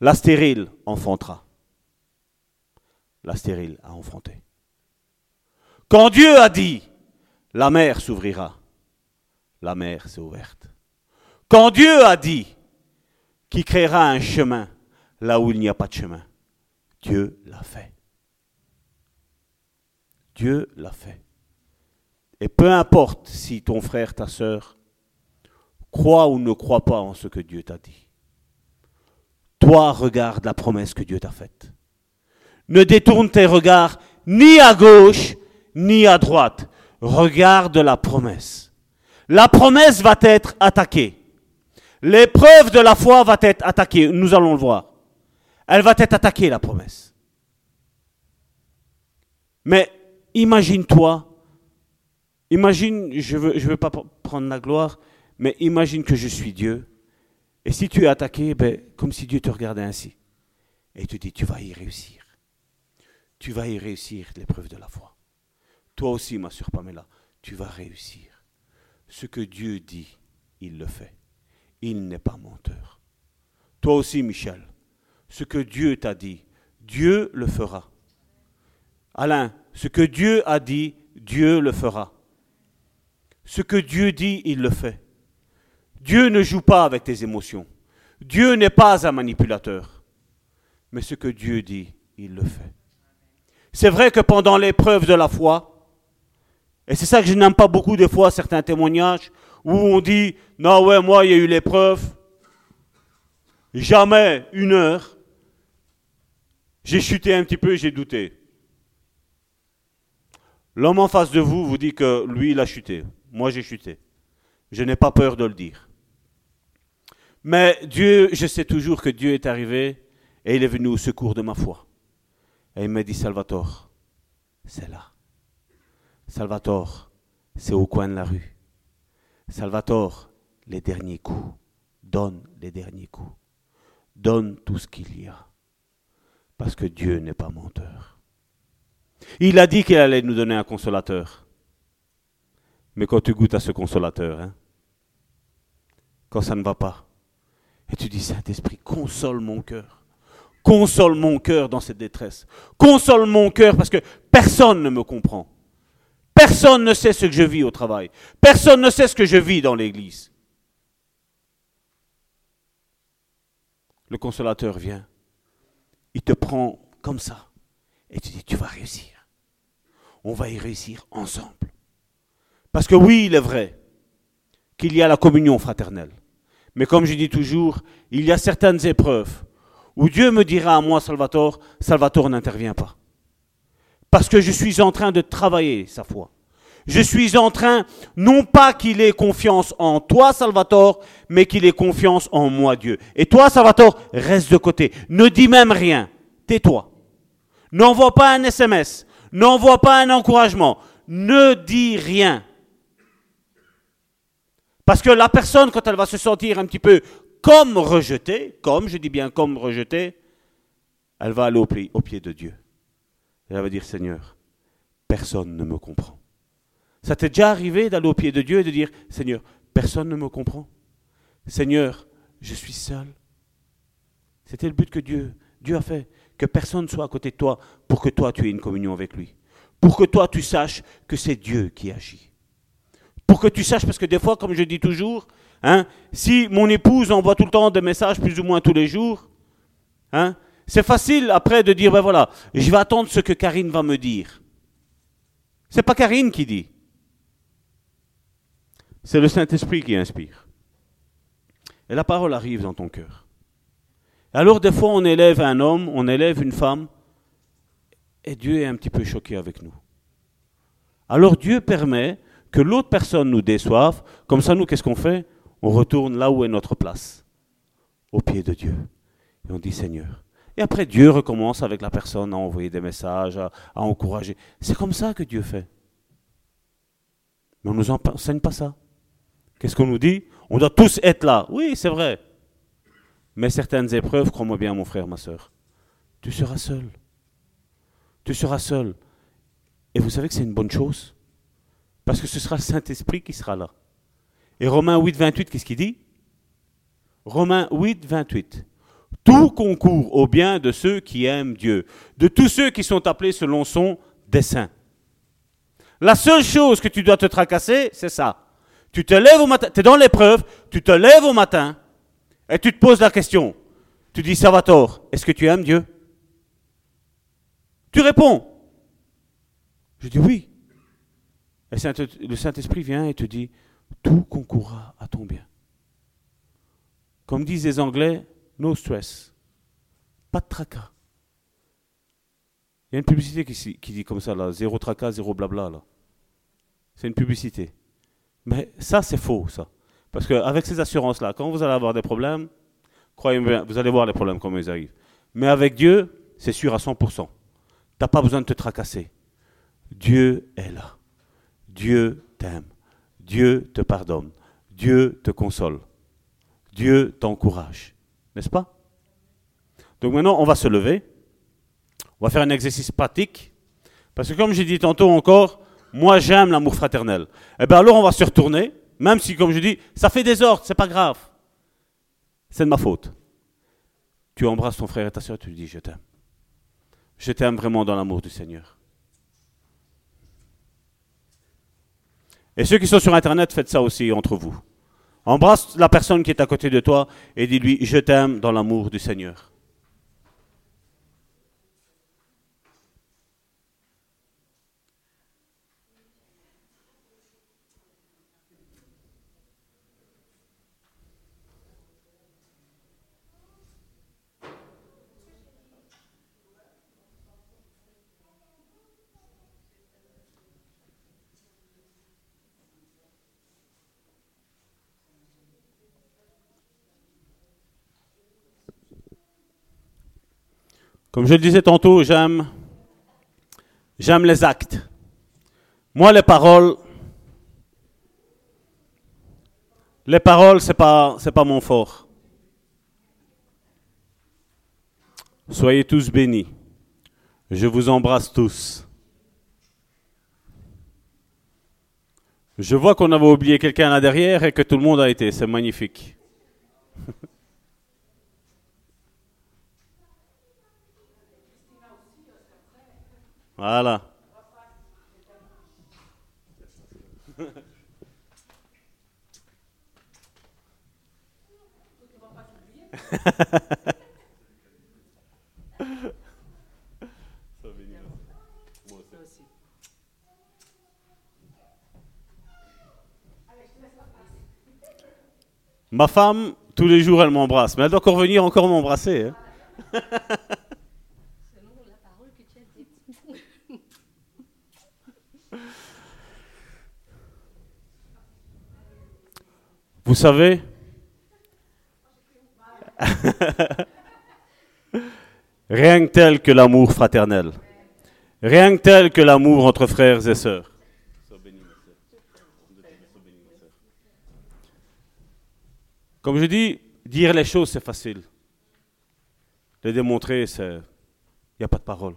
la stérile enfantera, la stérile a enfanté. Quand Dieu a dit, la mer s'ouvrira, la mer s'est ouverte. Quand Dieu a dit qu'il créera un chemin là où il n'y a pas de chemin, Dieu l'a fait. Dieu l'a fait. Et peu importe si ton frère, ta sœur, croit ou ne croit pas en ce que Dieu t'a dit. Toi, regarde la promesse que Dieu t'a faite. Ne détourne tes regards ni à gauche ni à droite. Regarde la promesse. La promesse va être attaquée. L'épreuve de la foi va être attaquée. Nous allons le voir. Elle va être attaquée, la promesse. Mais imagine-toi, imagine, je ne veux, je veux pas prendre la gloire, mais imagine que je suis Dieu. Et si tu es attaqué, ben, comme si Dieu te regardait ainsi. Et te dit, tu vas y réussir. Tu vas y réussir l'épreuve de la foi. Toi aussi, ma soeur Pamela, tu vas réussir. Ce que Dieu dit, il le fait. Il n'est pas menteur. Toi aussi, Michel, ce que Dieu t'a dit, Dieu le fera. Alain, ce que Dieu a dit, Dieu le fera. Ce que Dieu dit, il le fait. Dieu ne joue pas avec tes émotions. Dieu n'est pas un manipulateur. Mais ce que Dieu dit, il le fait. C'est vrai que pendant l'épreuve de la foi, et c'est ça que je n'aime pas beaucoup des fois, certains témoignages, où on dit, non ouais, moi il y a eu l'épreuve, jamais une heure, j'ai chuté un petit peu, j'ai douté. L'homme en face de vous vous dit que lui, il a chuté. Moi, j'ai chuté. Je n'ai pas peur de le dire. Mais Dieu, je sais toujours que Dieu est arrivé et il est venu au secours de ma foi. Et il m'a dit, Salvatore, c'est là. Salvatore, c'est au coin de la rue. Salvatore, les derniers coups. Donne les derniers coups. Donne tout ce qu'il y a. Parce que Dieu n'est pas menteur. Il a dit qu'il allait nous donner un consolateur. Mais quand tu goûtes à ce consolateur, hein, quand ça ne va pas, et tu dis, Saint-Esprit, console mon cœur. Console mon cœur dans cette détresse. Console mon cœur parce que personne ne me comprend. Personne ne sait ce que je vis au travail. Personne ne sait ce que je vis dans l'église. Le consolateur vient. Il te prend comme ça. Et tu dis, tu vas réussir. On va y réussir ensemble. Parce que oui, il est vrai qu'il y a la communion fraternelle. Mais comme je dis toujours, il y a certaines épreuves où Dieu me dira à moi, Salvatore, Salvatore n'intervient pas. Parce que je suis en train de travailler sa foi. Je suis en train, non pas qu'il ait confiance en toi, Salvatore, mais qu'il ait confiance en moi, Dieu. Et toi, Salvatore, reste de côté. Ne dis même rien. Tais-toi. N'envoie pas un SMS. N'envoie pas un encouragement. Ne dis rien. Parce que la personne, quand elle va se sentir un petit peu comme rejetée, comme, je dis bien comme rejetée, elle va aller au pied, au pied de Dieu. Elle va dire, Seigneur, personne ne me comprend. Ça t'est déjà arrivé d'aller au pied de Dieu et de dire, Seigneur, personne ne me comprend. Seigneur, je suis seul. C'était le but que Dieu, Dieu a fait, que personne soit à côté de toi pour que toi tu aies une communion avec lui. Pour que toi tu saches que c'est Dieu qui agit pour que tu saches, parce que des fois, comme je dis toujours, hein, si mon épouse envoie tout le temps des messages plus ou moins tous les jours, hein, c'est facile après de dire, ben voilà, je vais attendre ce que Karine va me dire. C'est pas Karine qui dit. C'est le Saint-Esprit qui inspire. Et la parole arrive dans ton cœur. Alors des fois on élève un homme, on élève une femme, et Dieu est un petit peu choqué avec nous. Alors Dieu permet que l'autre personne nous déçoive, comme ça nous, qu'est-ce qu'on fait? On retourne là où est notre place, au pied de Dieu. Et on dit Seigneur. Et après, Dieu recommence avec la personne à envoyer des messages, à, encourager. C'est comme ça que Dieu fait. Mais on ne nous enseigne pas ça. Qu'est-ce qu'on nous dit? On doit tous être là. Oui, c'est vrai. Mais certaines épreuves, crois-moi bien, mon frère, ma soeur, tu seras seul. Tu seras seul. Et vous savez que c'est une bonne chose? Parce que ce sera le Saint-Esprit qui sera là. Et Romains 8, 28, qu'est-ce qu'il dit? Romains 8, 28. Tout concourt au bien de ceux qui aiment Dieu, de tous ceux qui sont appelés selon son dessein. La seule chose que tu dois te tracasser, c'est ça. Tu te lèves au matin, tu es dans l'épreuve, tu te lèves au matin et tu te poses la question. Tu dis, Salvatore, est-ce que tu aimes Dieu? Tu réponds. Je dis oui. Et le Saint-Esprit vient et te dit, tout concourra à ton bien. Comme disent les Anglais, no stress. Pas de tracas. Il y a une publicité qui, dit comme ça, là, zéro tracas, zéro blabla. Là. C'est une publicité. Mais ça, c'est faux, ça. Parce qu'avec ces assurances-là, quand vous allez avoir des problèmes, croyez-moi, vous allez voir les problèmes comment ils arrivent. Mais avec Dieu, c'est sûr à 100%. Tu n'as pas besoin de te tracasser. Dieu est là. Dieu t'aime. Dieu te pardonne. Dieu te console. Dieu t'encourage. N'est-ce pas? Donc maintenant, on va se lever. On va faire un exercice pratique. Parce que comme j'ai dit tantôt encore, moi j'aime l'amour fraternel. Eh bien alors on va se retourner, même si comme je dis, ça fait des ordres, c'est pas grave. C'est de ma faute. Tu embrasses ton frère et ta soeur, tu lui dis je t'aime. Je t'aime vraiment dans l'amour du Seigneur. Et ceux qui sont sur Internet, faites ça aussi entre vous. Embrasse la personne qui est à côté de toi et dis-lui, je t'aime dans l'amour du Seigneur. Comme je le disais tantôt, j'aime, j'aime les actes. Moi, les paroles, les paroles, c'est pas, pas mon fort. Soyez tous bénis. Je vous embrasse tous. Je vois qu'on avait oublié quelqu'un là derrière et que tout le monde a été. C'est magnifique. voilà. Ma femme, tous les jours, elle m'embrasse, mais elle doit encore venir encore m'embrasser. Hein. Vous savez? Rien que tel que l'amour fraternel. Rien que tel que l'amour entre frères et sœurs. Comme je dis, dire les choses, c'est facile. Les démontrer, c'est... Il n'y a pas de parole.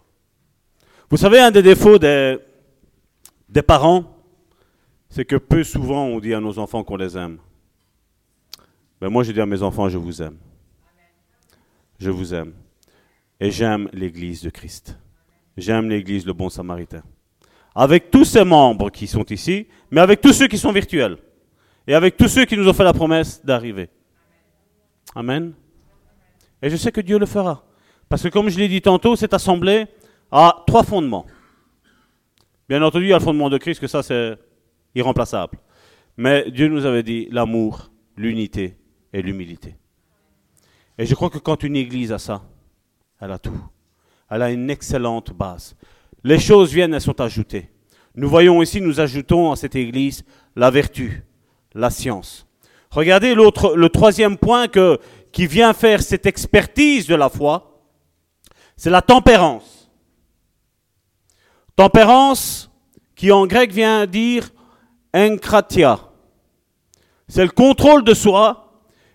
Vous savez, un des défauts des, des parents, c'est que peu souvent on dit à nos enfants qu'on les aime. Mais ben, moi, je dis à mes enfants, je vous aime. Je vous aime. Et j'aime l'Église de Christ. J'aime l'Église, le bon samaritain. Avec tous ces membres qui sont ici, mais avec tous ceux qui sont virtuels. Et avec tous ceux qui nous ont fait la promesse d'arriver. Amen. Et je sais que Dieu le fera. Parce que comme je l'ai dit tantôt, cette assemblée a trois fondements. Bien entendu, il y a le fondement de Christ, que ça c'est irremplaçable. Mais Dieu nous avait dit l'amour, l'unité et l'humilité. Et je crois que quand une église a ça, elle a tout. Elle a une excellente base. Les choses viennent, elles sont ajoutées. Nous voyons ici, nous ajoutons à cette église la vertu, la science, Regardez l'autre, le troisième point que, qui vient faire cette expertise de la foi, c'est la tempérance. Tempérance qui en grec vient dire enkratia. C'est le contrôle de soi,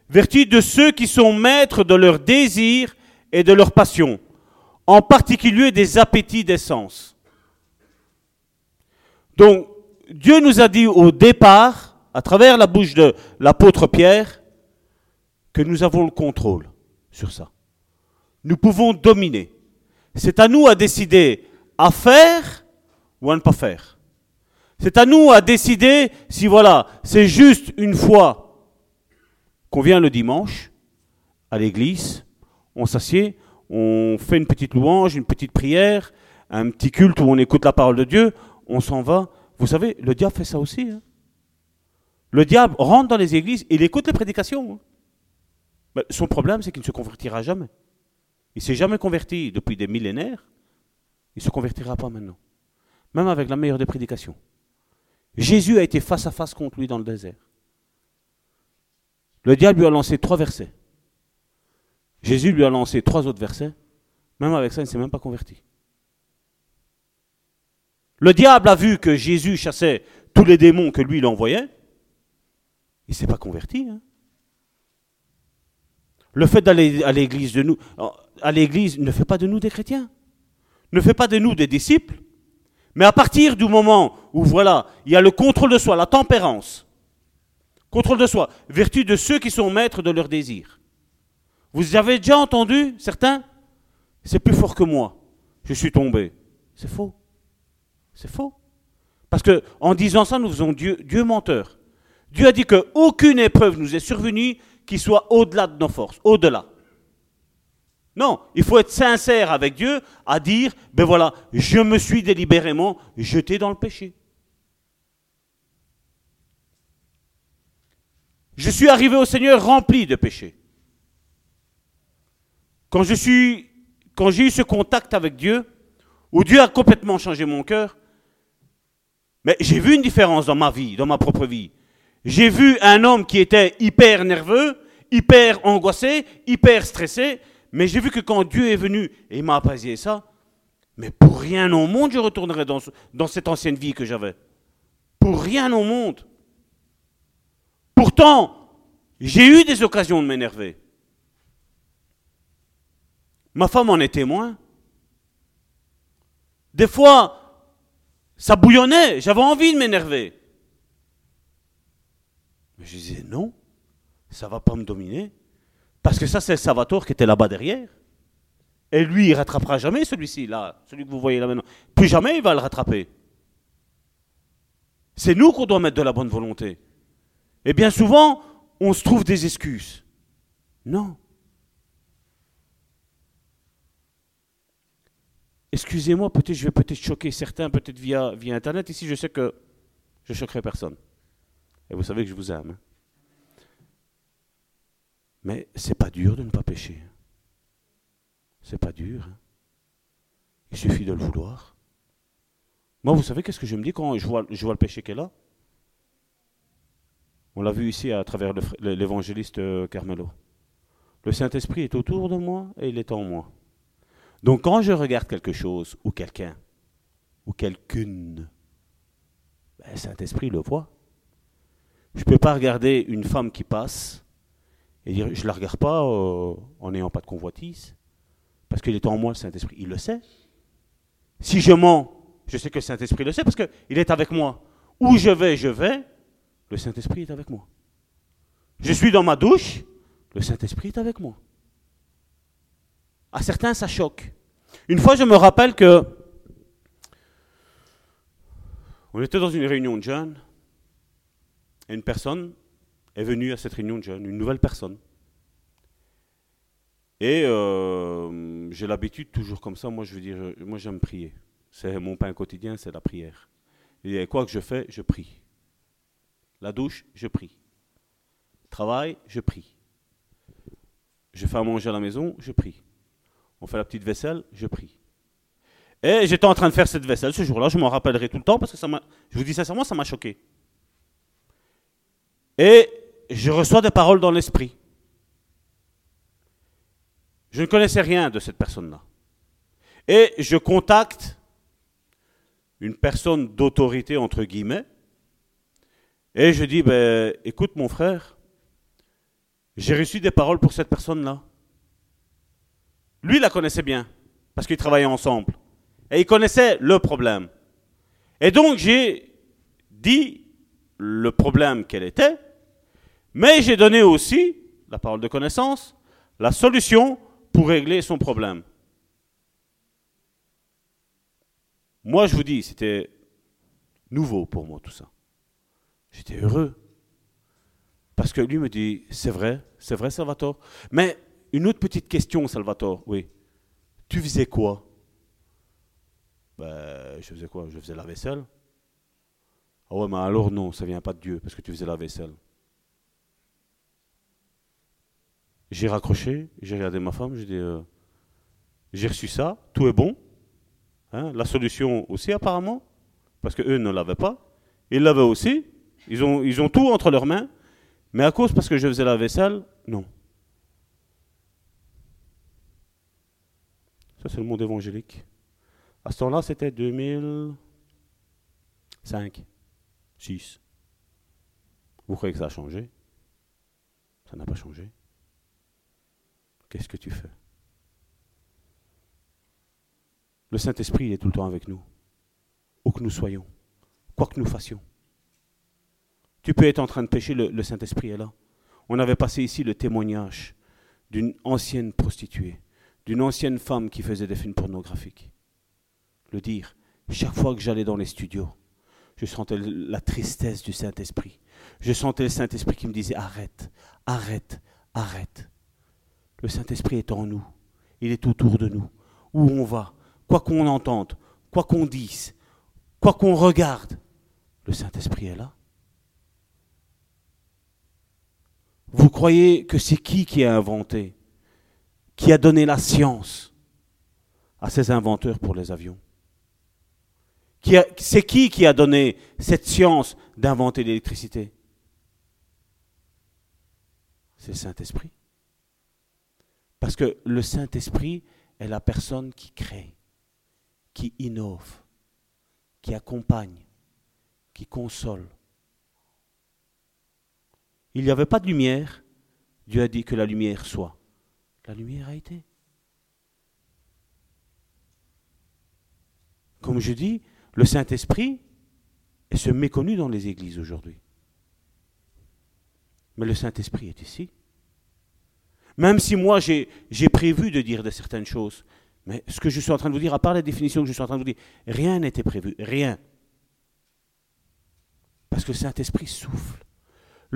vertu de ceux qui sont maîtres de leurs désirs et de leurs passions, en particulier des appétits des sens. Donc, Dieu nous a dit au départ, à travers la bouche de l'apôtre Pierre, que nous avons le contrôle sur ça. Nous pouvons dominer. C'est à nous à décider à faire ou à ne pas faire. C'est à nous à décider si voilà, c'est juste une fois qu'on vient le dimanche à l'église, on s'assied, on fait une petite louange, une petite prière, un petit culte où on écoute la parole de Dieu, on s'en va. Vous savez, le diable fait ça aussi. Hein. Le diable rentre dans les églises, il écoute les prédications. Mais son problème, c'est qu'il ne se convertira jamais. Il s'est jamais converti depuis des millénaires. Il ne se convertira pas maintenant. Même avec la meilleure des prédications. Jésus a été face à face contre lui dans le désert. Le diable lui a lancé trois versets. Jésus lui a lancé trois autres versets. Même avec ça, il ne s'est même pas converti. Le diable a vu que Jésus chassait tous les démons que lui il envoyait. Il ne s'est pas converti. Hein. Le fait d'aller à l'église de nous, à l'église ne fait pas de nous des chrétiens, ne fait pas de nous des disciples. Mais à partir du moment où voilà, il y a le contrôle de soi, la tempérance, contrôle de soi, vertu de ceux qui sont maîtres de leurs désirs. Vous avez déjà entendu certains C'est plus fort que moi. Je suis tombé. C'est faux. C'est faux. Parce que en disant ça, nous faisons Dieu, Dieu menteur. Dieu a dit qu'aucune épreuve nous est survenue qui soit au-delà de nos forces, au-delà. Non, il faut être sincère avec Dieu à dire, ben voilà, je me suis délibérément jeté dans le péché. Je suis arrivé au Seigneur rempli de péché. Quand je suis, quand j'ai eu ce contact avec Dieu, où Dieu a complètement changé mon cœur, mais j'ai vu une différence dans ma vie, dans ma propre vie. J'ai vu un homme qui était hyper nerveux, hyper angoissé, hyper stressé, Mais j'ai vu que quand Dieu est venu et il m'a apaisé ça, mais pour rien au monde je retournerai dans cette ancienne vie que j'avais. Pour rien au monde. Pourtant, j'ai eu des occasions de m'énerver. Ma femme en est témoin. Des fois, ça bouillonnait, j'avais envie de m'énerver. Mais je disais non, ça va pas me dominer. Parce que ça, c'est Salvatore qui était là-bas derrière. Et lui, il rattrapera jamais celui-ci, là, celui que vous voyez là maintenant. Plus jamais il va le rattraper. C'est nous qu'on doit mettre de la bonne volonté. Et bien souvent, on se trouve des excuses. Non. Excusez-moi, peut-être je vais peut-être choquer certains, peut-être via, Internet. Ici, je sais que je choquerai personne. Et vous savez que je vous aime. Hein. Mais c'est pas dur de ne pas pécher. C'est pas dur. Hein. Il suffit de le vouloir. Moi, vous savez qu'est-ce que je me dis quand je vois, je vois le péché qu'elle a? On l'a vu ici à travers l'évangéliste euh, Carmelo. Le Saint-Esprit est autour de moi et il est en moi. Donc quand je regarde quelque chose ou quelqu'un ou quelqu'une, ben, le Saint-Esprit le voit. Je ne peux pas regarder une femme qui passe et dire je ne la regarde pas euh, en n'ayant pas de convoitise, parce qu'il est en moi le Saint-Esprit. Il le sait. Si je mens, je sais que le Saint-Esprit le sait, parce qu'il est avec moi. Où je vais, je vais, le Saint-Esprit est avec moi. Je suis dans ma douche, le Saint-Esprit est avec moi. À certains, ça choque. Une fois, je me rappelle que on était dans une réunion de jeunes et une personne est venue à cette réunion de jeunes, une nouvelle personne. Et euh, j'ai l'habitude, toujours comme ça, moi je veux dire, moi j'aime prier. C'est mon pain quotidien, c'est la prière. Et quoi que je fais, je prie. La douche, je prie. Travail, je prie. Je fais à manger à la maison, je prie. On fait la petite vaisselle, je prie. Et j'étais en train de faire cette vaisselle ce jour-là, je m'en rappellerai tout le temps parce que ça m'a, je vous dis sincèrement, ça m'a choqué. Et je reçois des paroles dans l'esprit. Je ne connaissais rien de cette personne-là. Et je contacte une personne d'autorité, entre guillemets, et je dis, ben, écoute mon frère, j'ai reçu des paroles pour cette personne-là. Lui, la connaissait bien, parce qu'ils travaillaient ensemble. Et il connaissait le problème. Et donc, j'ai dit le problème qu'elle était, mais j'ai donné aussi, la parole de connaissance, la solution pour régler son problème. Moi, je vous dis, c'était nouveau pour moi tout ça. J'étais heureux. Parce que lui me dit, c'est vrai, c'est vrai, Salvatore. Mais une autre petite question, Salvatore, oui. Tu faisais quoi? Ben, Je faisais quoi? Je faisais la vaisselle. Ah ouais, mais alors non, ça vient pas de Dieu, parce que tu faisais la vaisselle. J'ai raccroché, j'ai regardé ma femme, j'ai dit, euh, j'ai reçu ça, tout est bon. Hein, la solution aussi apparemment, parce qu'eux ne l'avaient pas. Ils l'avaient aussi, ils ont, ils ont tout entre leurs mains, mais à cause parce que je faisais la vaisselle, non. Ça, c'est le monde évangélique. À ce temps-là, c'était 2005, 6. Vous croyez que ça a changé? Ça n'a pas changé. Qu'est-ce que tu fais? Le Saint-Esprit est tout le temps avec nous, où que nous soyons, quoi que nous fassions. Tu peux être en train de pécher, le, Saint-Esprit est là. On avait passé ici le témoignage d'une ancienne prostituée d'une ancienne femme qui faisait des films pornographiques. Le dire, chaque fois que j'allais dans les studios, je sentais la tristesse du Saint-Esprit. Je sentais le Saint-Esprit qui me disait arrête, arrête, arrête. Le Saint-Esprit est en nous. Il est autour de nous. Où on va, quoi qu'on entende, quoi qu'on dise, quoi qu'on regarde, le Saint-Esprit est là. Vous croyez que c'est qui qui a inventé qui a donné la science à ces inventeurs pour les avions? C'est qui qui a donné cette science d'inventer l'électricité? C'est le Saint-Esprit. Parce que le Saint-Esprit est la personne qui crée, qui innove, qui accompagne, qui console. Il n'y avait pas de lumière, Dieu a dit que la lumière soit. La lumière a été. Comme je dis, le Saint-Esprit est se méconnu dans les églises aujourd'hui. Mais le Saint-Esprit est ici. Même si moi j'ai prévu de dire de certaines choses, mais ce que je suis en train de vous dire, à part la définition que je suis en train de vous dire, rien n'était prévu, rien. Parce que le Saint-Esprit souffle.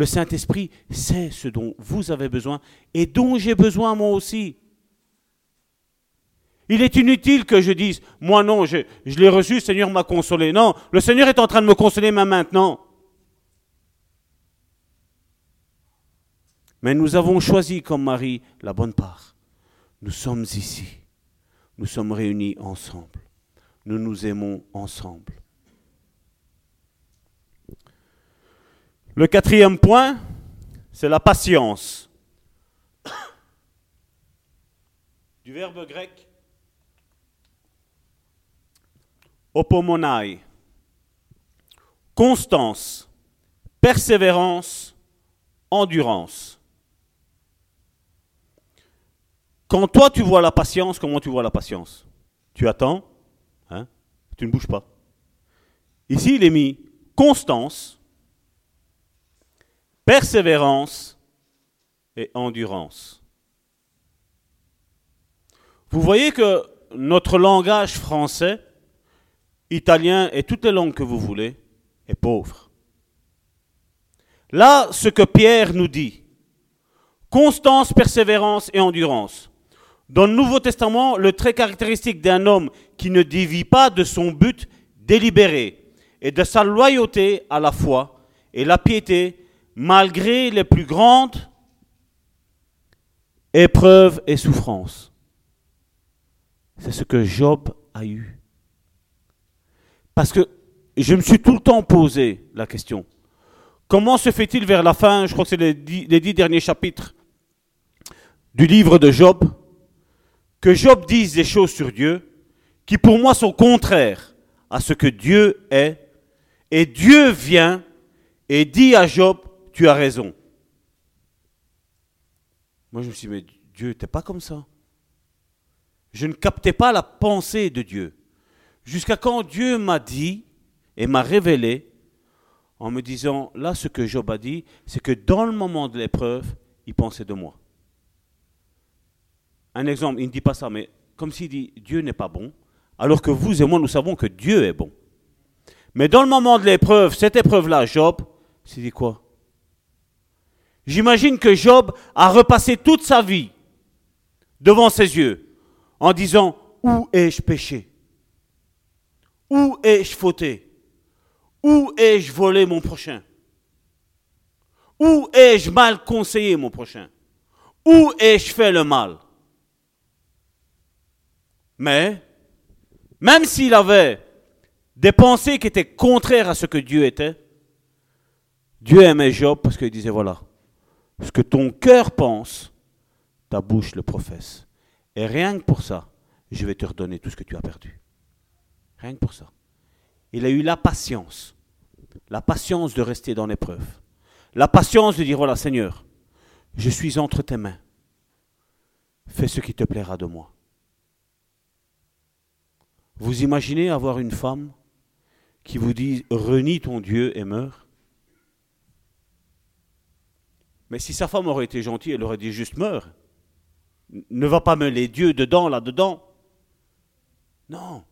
Le Saint-Esprit sait ce dont vous avez besoin et dont j'ai besoin moi aussi. Il est inutile que je dise, moi non, je, l'ai reçu, le Seigneur m'a consolé. Non, le Seigneur est en train de me consoler maintenant. Mais nous avons choisi comme Marie la bonne part. Nous sommes ici. Nous sommes réunis ensemble. Nous nous aimons ensemble. Le quatrième point, c'est la patience. Du verbe grec opomonai. Constance, persévérance, endurance. Quand toi tu vois la patience, comment tu vois la patience? Tu attends, hein? Tu ne bouges pas. Ici, il est mis constance, persévérance et endurance. Vous voyez que notre langage français, italien et toutes les langues que vous voulez, est pauvre. Là, ce que Pierre nous dit, constance, persévérance et endurance. Dans le Nouveau Testament, le trait caractéristique d'un homme qui ne dévie pas de son but délibéré et de sa loyauté à la foi et la piété, malgré les plus grandes épreuves et souffrances. C'est ce que Job a eu. Parce que je me suis tout le temps posé la question. Comment se fait-il vers la fin, je crois que c'est les dix derniers chapitres du livre de Job, que Job dise des choses sur Dieu qui pour moi sont contraires à ce que Dieu est, et Dieu vient et dit à Job, tu as raison. Moi je me suis dit, mais Dieu n'était pas comme ça. Je ne captais pas la pensée de Dieu. Jusqu'à quand Dieu m'a dit et m'a révélé en me disant, là ce que Job a dit, c'est que dans le moment de l'épreuve, il pensait de moi. Un exemple, il ne dit pas ça, mais comme s'il dit Dieu n'est pas bon, alors que vous et moi, nous savons que Dieu est bon. Mais dans le moment de l'épreuve, cette épreuve-là, Job, s'est dit quoi? J'imagine que Job a repassé toute sa vie devant ses yeux en disant Où ai-je péché? Où ai-je fauté? Où ai-je volé mon prochain? Où ai-je mal conseillé mon prochain? Où ai-je fait le mal? Mais, même s'il avait des pensées qui étaient contraires à ce que Dieu était, Dieu aimait Job parce qu'il disait, voilà, ce que ton cœur pense, ta bouche le professe. Et rien que pour ça, je vais te redonner tout ce que tu as perdu. Rien que pour ça. Il a eu la patience, la patience de rester dans l'épreuve, la patience de dire, voilà Seigneur, je suis entre tes mains, fais ce qui te plaira de moi. Vous imaginez avoir une femme qui vous dit renie ton Dieu et meurs Mais si sa femme aurait été gentille, elle aurait dit juste meurs. Ne va pas mêler Dieu dedans, là-dedans. Non.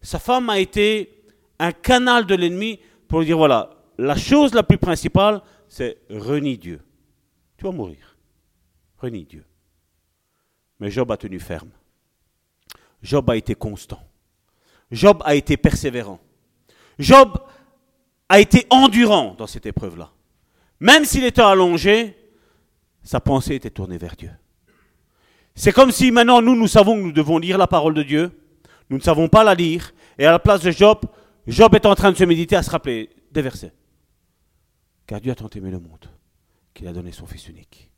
Sa femme a été un canal de l'ennemi pour lui dire voilà, la chose la plus principale, c'est renie Dieu. Tu vas mourir. Renie Dieu. Mais Job a tenu ferme. Job a été constant. Job a été persévérant. Job a été endurant dans cette épreuve-là. Même s'il était allongé, sa pensée était tournée vers Dieu. C'est comme si maintenant nous, nous savons que nous devons lire la parole de Dieu. Nous ne savons pas la lire. Et à la place de Job, Job est en train de se méditer à se rappeler des versets. Car Dieu a tant aimé le monde qu'il a donné son Fils unique.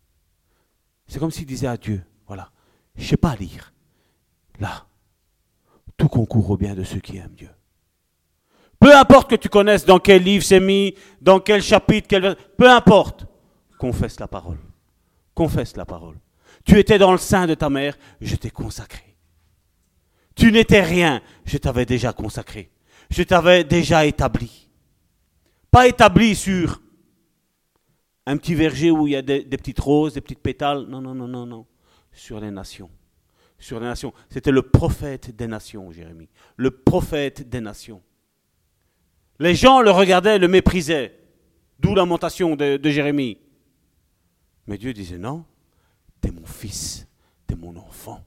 C'est comme s'il disait à Dieu, voilà, Je ne sais pas lire. Là, tout concourt au bien de ceux qui aiment Dieu. Peu importe que tu connaisses dans quel livre c'est mis, dans quel chapitre, quel... peu importe. Confesse la parole. Confesse la parole. Tu étais dans le sein de ta mère, je t'ai consacré. Tu n'étais rien, je t'avais déjà consacré. Je t'avais déjà établi. Pas établi sur un petit verger où il y a des, petites roses, des petites pétales. Non, non, non, non, non. Sur les nations. Sur les nations. C'était le prophète des nations, Jérémie. Le prophète des nations. Les gens le regardaient, le méprisaient. D'où la montation de, de Jérémie. Mais Dieu disait non, t'es mon fils, t'es mon enfant.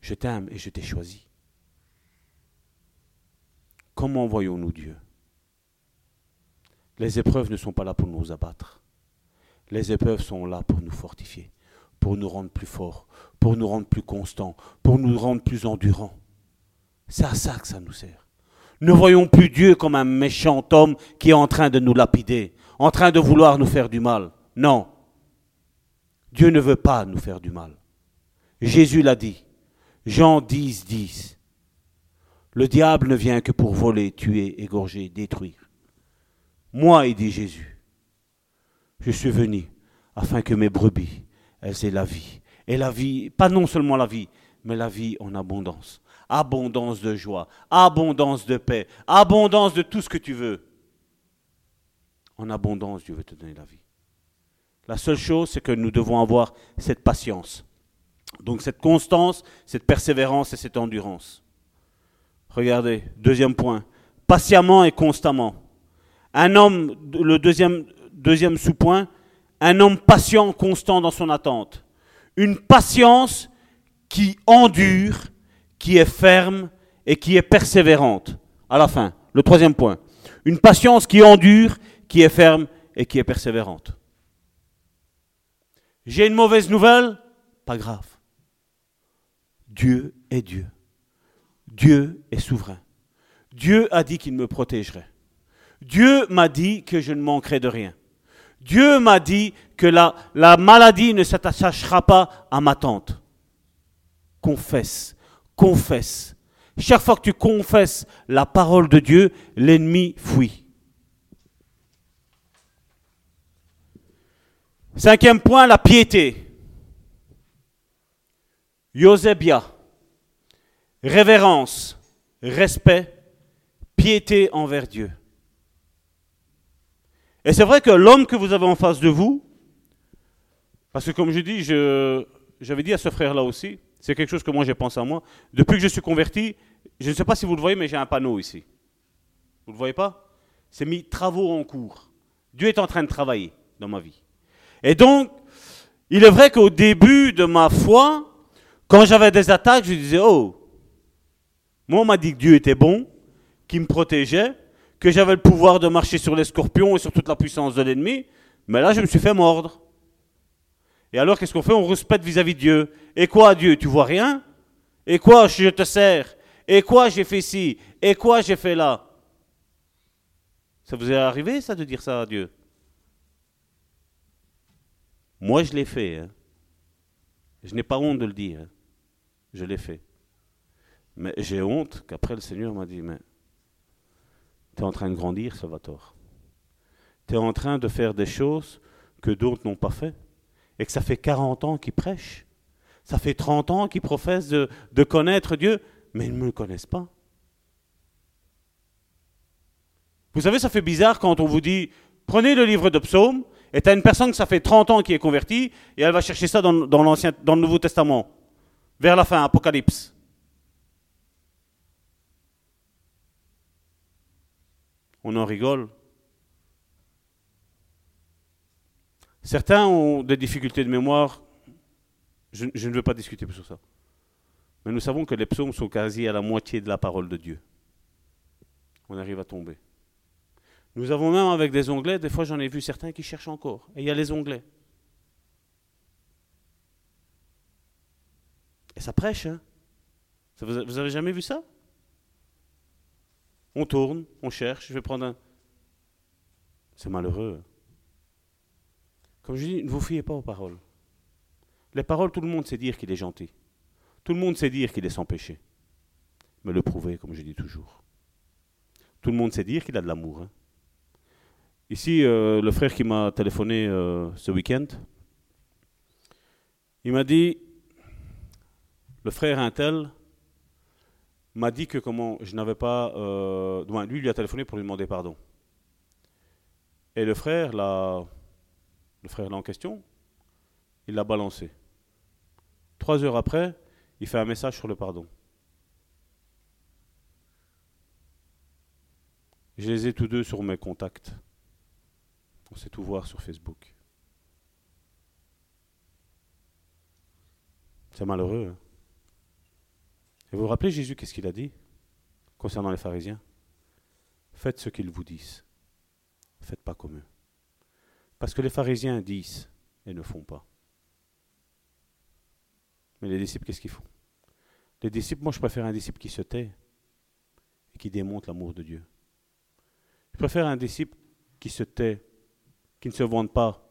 Je t'aime et je t'ai choisi. Comment voyons-nous Dieu? Les épreuves ne sont pas là pour nous abattre. Les épreuves sont là pour nous fortifier, pour nous rendre plus forts, pour nous rendre plus constants, pour nous rendre plus endurants. C'est à ça que ça nous sert. Ne voyons plus Dieu comme un méchant homme qui est en train de nous lapider, en train de vouloir nous faire du mal. Non. Dieu ne veut pas nous faire du mal. Jésus l'a dit. Jean 10, 10. Le diable ne vient que pour voler, tuer, égorger, détruire. Moi, il dit Jésus, je suis venu afin que mes brebis, elles aient la vie. Et la vie, pas non seulement la vie, mais la vie en abondance abondance de joie, abondance de paix, abondance de tout ce que tu veux. En abondance, Dieu veut te donner la vie. La seule chose, c'est que nous devons avoir cette patience. Donc cette constance, cette persévérance et cette endurance. Regardez, deuxième point, patiemment et constamment. Un homme, le deuxième, deuxième sous-point, un homme patient, constant dans son attente. Une patience qui endure qui est ferme et qui est persévérante. À la fin, le troisième point. Une patience qui endure, qui est ferme et qui est persévérante. J'ai une mauvaise nouvelle? Pas grave. Dieu est Dieu. Dieu est souverain. Dieu a dit qu'il me protégerait. Dieu m'a dit que je ne manquerai de rien. Dieu m'a dit que la, la maladie ne s'attachera pas à ma tante. Confesse confesse. Chaque fois que tu confesses la parole de Dieu, l'ennemi fuit. Cinquième point, la piété. Yosebia. Révérence, respect, piété envers Dieu. Et c'est vrai que l'homme que vous avez en face de vous, parce que comme je dis, j'avais dit à ce frère-là aussi, c'est quelque chose que moi j'ai pensé à moi. Depuis que je suis converti, je ne sais pas si vous le voyez, mais j'ai un panneau ici. Vous ne le voyez pas? C'est mis travaux en cours. Dieu est en train de travailler dans ma vie. Et donc, il est vrai qu'au début de ma foi, quand j'avais des attaques, je disais, oh, moi on m'a dit que Dieu était bon, qu'il me protégeait, que j'avais le pouvoir de marcher sur les scorpions et sur toute la puissance de l'ennemi, mais là je me suis fait mordre. Et alors, qu'est-ce qu'on fait? On respecte vis-à-vis de Dieu. Et quoi, Dieu? Tu vois rien? Et quoi, je te sers? Et quoi, j'ai fait ci? Et quoi, j'ai fait là? Ça vous est arrivé, ça, de dire ça à Dieu? Moi, je l'ai fait. Hein. Je n'ai pas honte de le dire. Hein. Je l'ai fait. Mais j'ai honte qu'après, le Seigneur m'a dit, mais tu es en train de grandir, Salvatore. Tu es en train de faire des choses que d'autres n'ont pas fait et que ça fait 40 ans qu'ils prêchent. Ça fait 30 ans qu'ils professent de, connaître Dieu, mais ils ne me connaissent pas. Vous savez, ça fait bizarre quand on vous dit, prenez le livre de psaumes, et tu as une personne que ça fait 30 ans qui est convertie, et elle va chercher ça dans le Nouveau Testament, vers la fin, Apocalypse. On en rigole. Certains ont des difficultés de mémoire. Je, ne veux pas discuter sur ça. Mais nous savons que les psaumes sont quasi à la moitié de la parole de Dieu. On arrive à tomber. Nous avons même avec des onglets, des fois j'en ai vu certains qui cherchent encore. Et il y a les onglets. Et ça prêche, hein Vous avez jamais vu ça? On tourne, on cherche, je vais prendre un... C'est malheureux. Comme je dis, ne vous fiez pas aux paroles. Les paroles, tout le monde sait dire qu'il est gentil. Tout le monde sait dire qu'il est sans péché. Mais le prouver, comme je dis toujours. Tout le monde sait dire qu'il a de l'amour. hein. Ici, euh, le frère qui m'a téléphoné euh, ce week-end, il m'a dit, le frère Intel m'a dit que comment je n'avais pas... euh, lui, il lui a téléphoné pour lui demander pardon. Et le frère, là, le frère là en question, il l'a balancé. Trois heures après, il fait un message sur le pardon. Je les ai tous deux sur mes contacts. On sait tout voir sur Facebook. C'est malheureux. hein. Et vous vous rappelez Jésus, qu'est-ce qu'il a dit concernant les pharisiens? Faites ce qu'ils vous disent. Faites pas comme eux. Parce que les pharisiens disent et ne font pas. Mais les disciples, qu'est-ce qu'ils font? Les disciples, moi je préfère un disciple qui se tait et qui démontre l'amour de Dieu. Je préfère un disciple qui se tait, qui ne se vante pas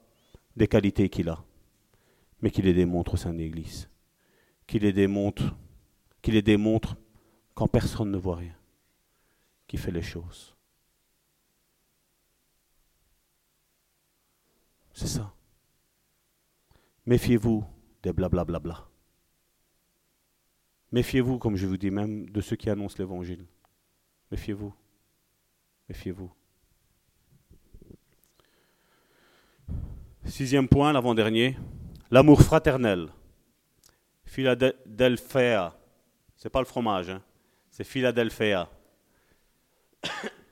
des qualités qu'il a, mais qui les démontre au sein de l'Église. Qui les démontre, qui les démontre quand personne ne voit rien. Qui fait les choses. C'est ça. Méfiez-vous des blablabla. Méfiez-vous, comme je vous dis même, de ceux qui annoncent l'évangile. Méfiez-vous. Méfiez-vous. Sixième point, l'avant-dernier, l'amour fraternel. Philadelphia. C'est pas le fromage, hein. c'est Philadelphia.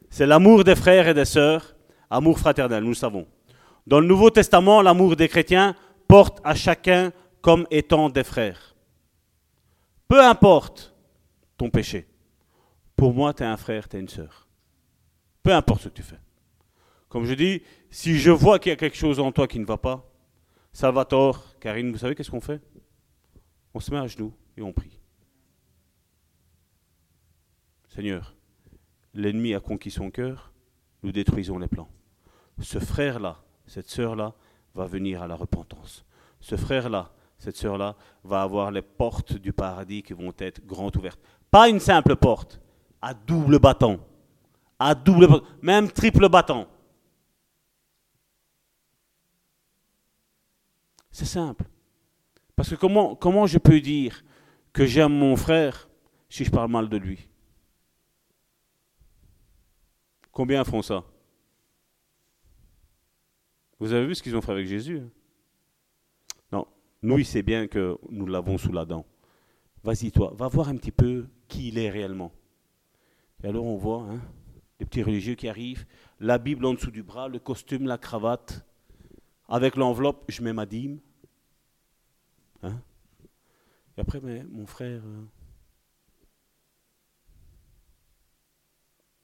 C'est l'amour des frères et des sœurs, amour fraternel, nous le savons. Dans le Nouveau Testament, l'amour des chrétiens porte à chacun comme étant des frères. Peu importe ton péché. Pour moi, tu es un frère, tu es une sœur. Peu importe ce que tu fais. Comme je dis, si je vois qu'il y a quelque chose en toi qui ne va pas, Salvatore, Karine, vous savez qu'est-ce qu'on fait? On se met à genoux et on prie. Seigneur, l'ennemi a conquis son cœur, nous détruisons les plans. Ce frère-là, cette sœur-là, va venir à la repentance. Ce frère-là, cette sœur-là, va avoir les portes du paradis qui vont être grandes ouvertes. Pas une simple porte, à double bâton. À double même triple bâton. C'est simple. Parce que comment, comment je peux dire que j'aime mon frère si je parle mal de lui? Combien font ça? Vous avez vu ce qu'ils ont fait avec Jésus hein? Non, nous, il sait bien que nous l'avons sous la dent. Vas-y, toi, va voir un petit peu qui il est réellement. Et alors on voit hein, les petits religieux qui arrivent, la Bible en dessous du bras, le costume, la cravate, avec l'enveloppe, je mets ma dîme. Hein? Et après, mon frère, euh,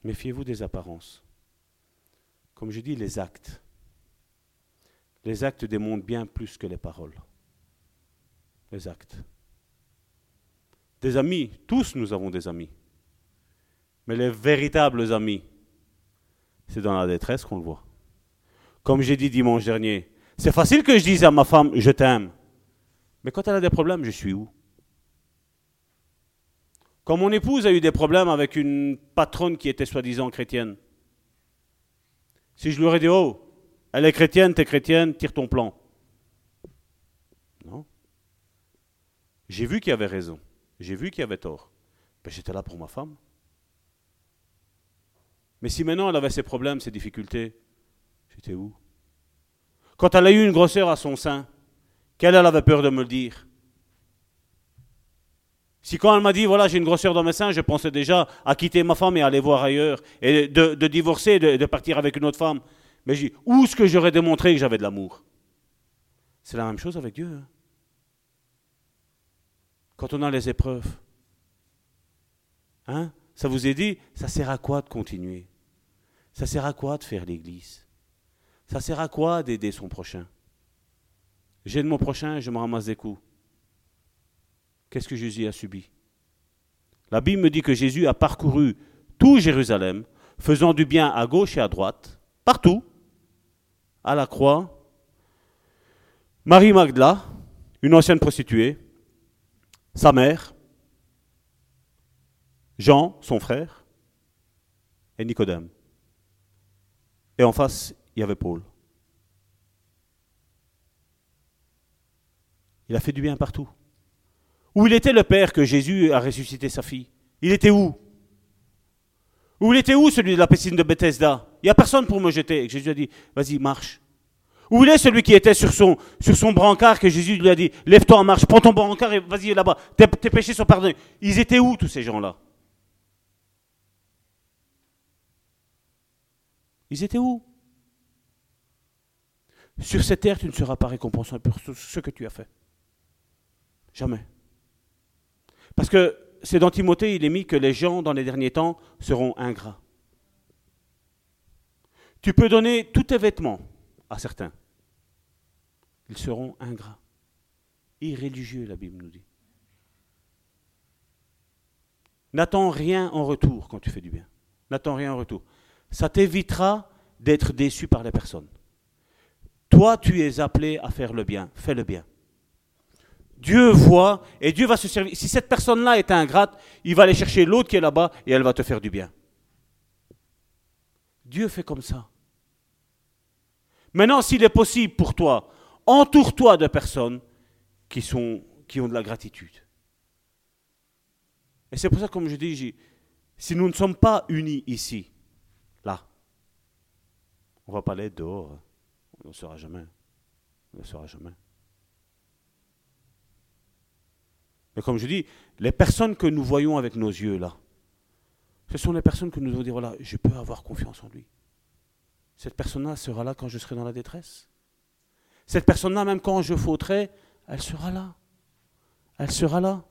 méfiez-vous des apparences. Comme je dis, les actes. Les actes démontrent bien plus que les paroles. Les actes. Des amis, tous nous avons des amis. Mais les véritables amis, c'est dans la détresse qu'on le voit. Comme j'ai dit dimanche dernier, c'est facile que je dise à ma femme, je t'aime. Mais quand elle a des problèmes, je suis où? Quand mon épouse a eu des problèmes avec une patronne qui était soi-disant chrétienne, si je lui aurais dit, oh, elle est chrétienne, t'es chrétienne, tire ton plan. Non. J'ai vu qu'il y avait raison. J'ai vu qu'il y avait tort. Ben, J'étais là pour ma femme. Mais si maintenant elle avait ses problèmes, ses difficultés, j'étais où? Quand elle a eu une grosseur à son sein, qu'elle elle avait peur de me le dire? Si quand elle m'a dit, voilà, j'ai une grosseur dans mes seins, je pensais déjà à quitter ma femme et aller voir ailleurs, et de, divorcer, de partir avec une autre femme. Mais j'ai dit, où est-ce que j'aurais démontré que j'avais de l'amour? C'est la même chose avec Dieu. hein. Quand on a les épreuves, hein, ça vous est dit, ça sert à quoi de continuer? Ça sert à quoi de faire l'église? Ça sert à quoi d'aider son prochain? J'aide mon prochain je me ramasse des coups. Qu'est-ce que Jésus a subi? La Bible me dit que Jésus a parcouru tout Jérusalem, faisant du bien à gauche et à droite, partout, à la croix. Marie Magdala, une ancienne prostituée, sa mère, Jean, son frère, et Nicodème. Et en face, il y avait Paul. Il a fait du bien partout. Où il était le père que Jésus a ressuscité sa fille? Il était où? Où il était où celui de la piscine de Bethesda? Il n'y a personne pour me jeter. Et Jésus a dit, vas-y, marche. Où il est celui qui était sur son, sur son brancard que Jésus lui a dit, lève-toi en marche, prends ton brancard et vas-y là-bas, tes, tes péchés sont pardonnés. Ils étaient où tous ces gens-là? Ils étaient où? Sur cette terre, tu ne seras pas récompensé pour ce que tu as fait. Jamais. Parce que c'est dans Timothée, il est mis que les gens dans les derniers temps seront ingrats. Tu peux donner tous tes vêtements à certains. Ils seront ingrats. Irréligieux, la Bible nous dit. N'attends rien en retour quand tu fais du bien. N'attends rien en retour. Ça t'évitera d'être déçu par les personnes. Toi, tu es appelé à faire le bien. Fais le bien. Dieu voit et Dieu va se servir. Si cette personne-là est ingrate, il va aller chercher l'autre qui est là-bas et elle va te faire du bien. Dieu fait comme ça. Maintenant, s'il est possible pour toi, entoure-toi de personnes qui, sont, qui ont de la gratitude. Et c'est pour ça, comme je dis, si nous ne sommes pas unis ici, là, on ne va pas aller dehors. On ne sera jamais. On ne sera jamais. Comme je dis, les personnes que nous voyons avec nos yeux là, ce sont les personnes que nous devons dire, voilà, je peux avoir confiance en lui. Cette personne-là sera là quand je serai dans la détresse. Cette personne-là, même quand je fauterai, elle sera là. Elle sera là.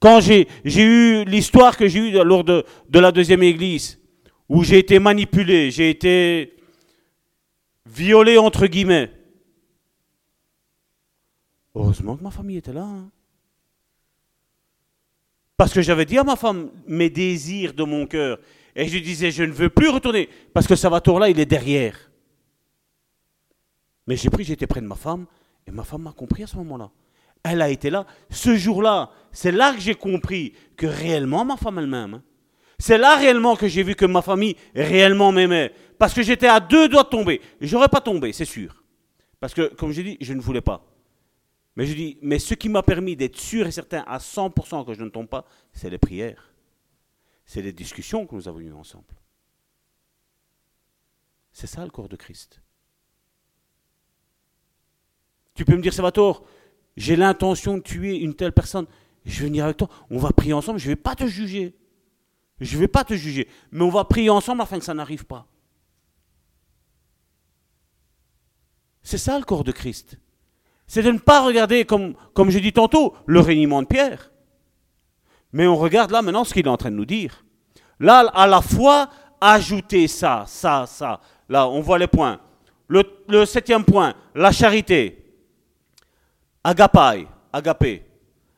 Quand j'ai eu l'histoire que j'ai eue lors de, de la deuxième église, où j'ai été manipulé, j'ai été violé entre guillemets, heureusement que ma famille était là. Hein. Parce que j'avais dit à ma femme mes désirs de mon cœur. Et je disais, je ne veux plus retourner. Parce que Salvatore là, il est derrière. Mais j'ai pris, j'étais près de ma femme. Et ma femme m'a compris à ce moment-là. Elle a été là. Ce jour-là, c'est là que j'ai compris que réellement ma femme elle-même. Hein. C'est là réellement que j'ai vu que ma famille réellement m'aimait. Parce que j'étais à deux doigts de tomber. J'aurais pas tombé, c'est sûr. Parce que, comme j'ai dit, je ne voulais pas. Mais je dis, mais ce qui m'a permis d'être sûr et certain à 100% que je ne tombe pas, c'est les prières. C'est les discussions que nous avons eues ensemble. C'est ça le corps de Christ. Tu peux me dire, Salvatore, j'ai l'intention de tuer une telle personne. Je vais venir avec toi, on va prier ensemble, je ne vais pas te juger. Je ne vais pas te juger, mais on va prier ensemble afin que ça n'arrive pas. C'est ça le corps de Christ c'est de ne pas regarder, comme, je dis tantôt, le réuniment de Pierre. Mais on regarde là maintenant ce qu'il est en train de nous dire. Là, à la fois, ajouter ça, ça, ça. Là, on voit les points. Le, septième point, la charité. Agapai, agapé.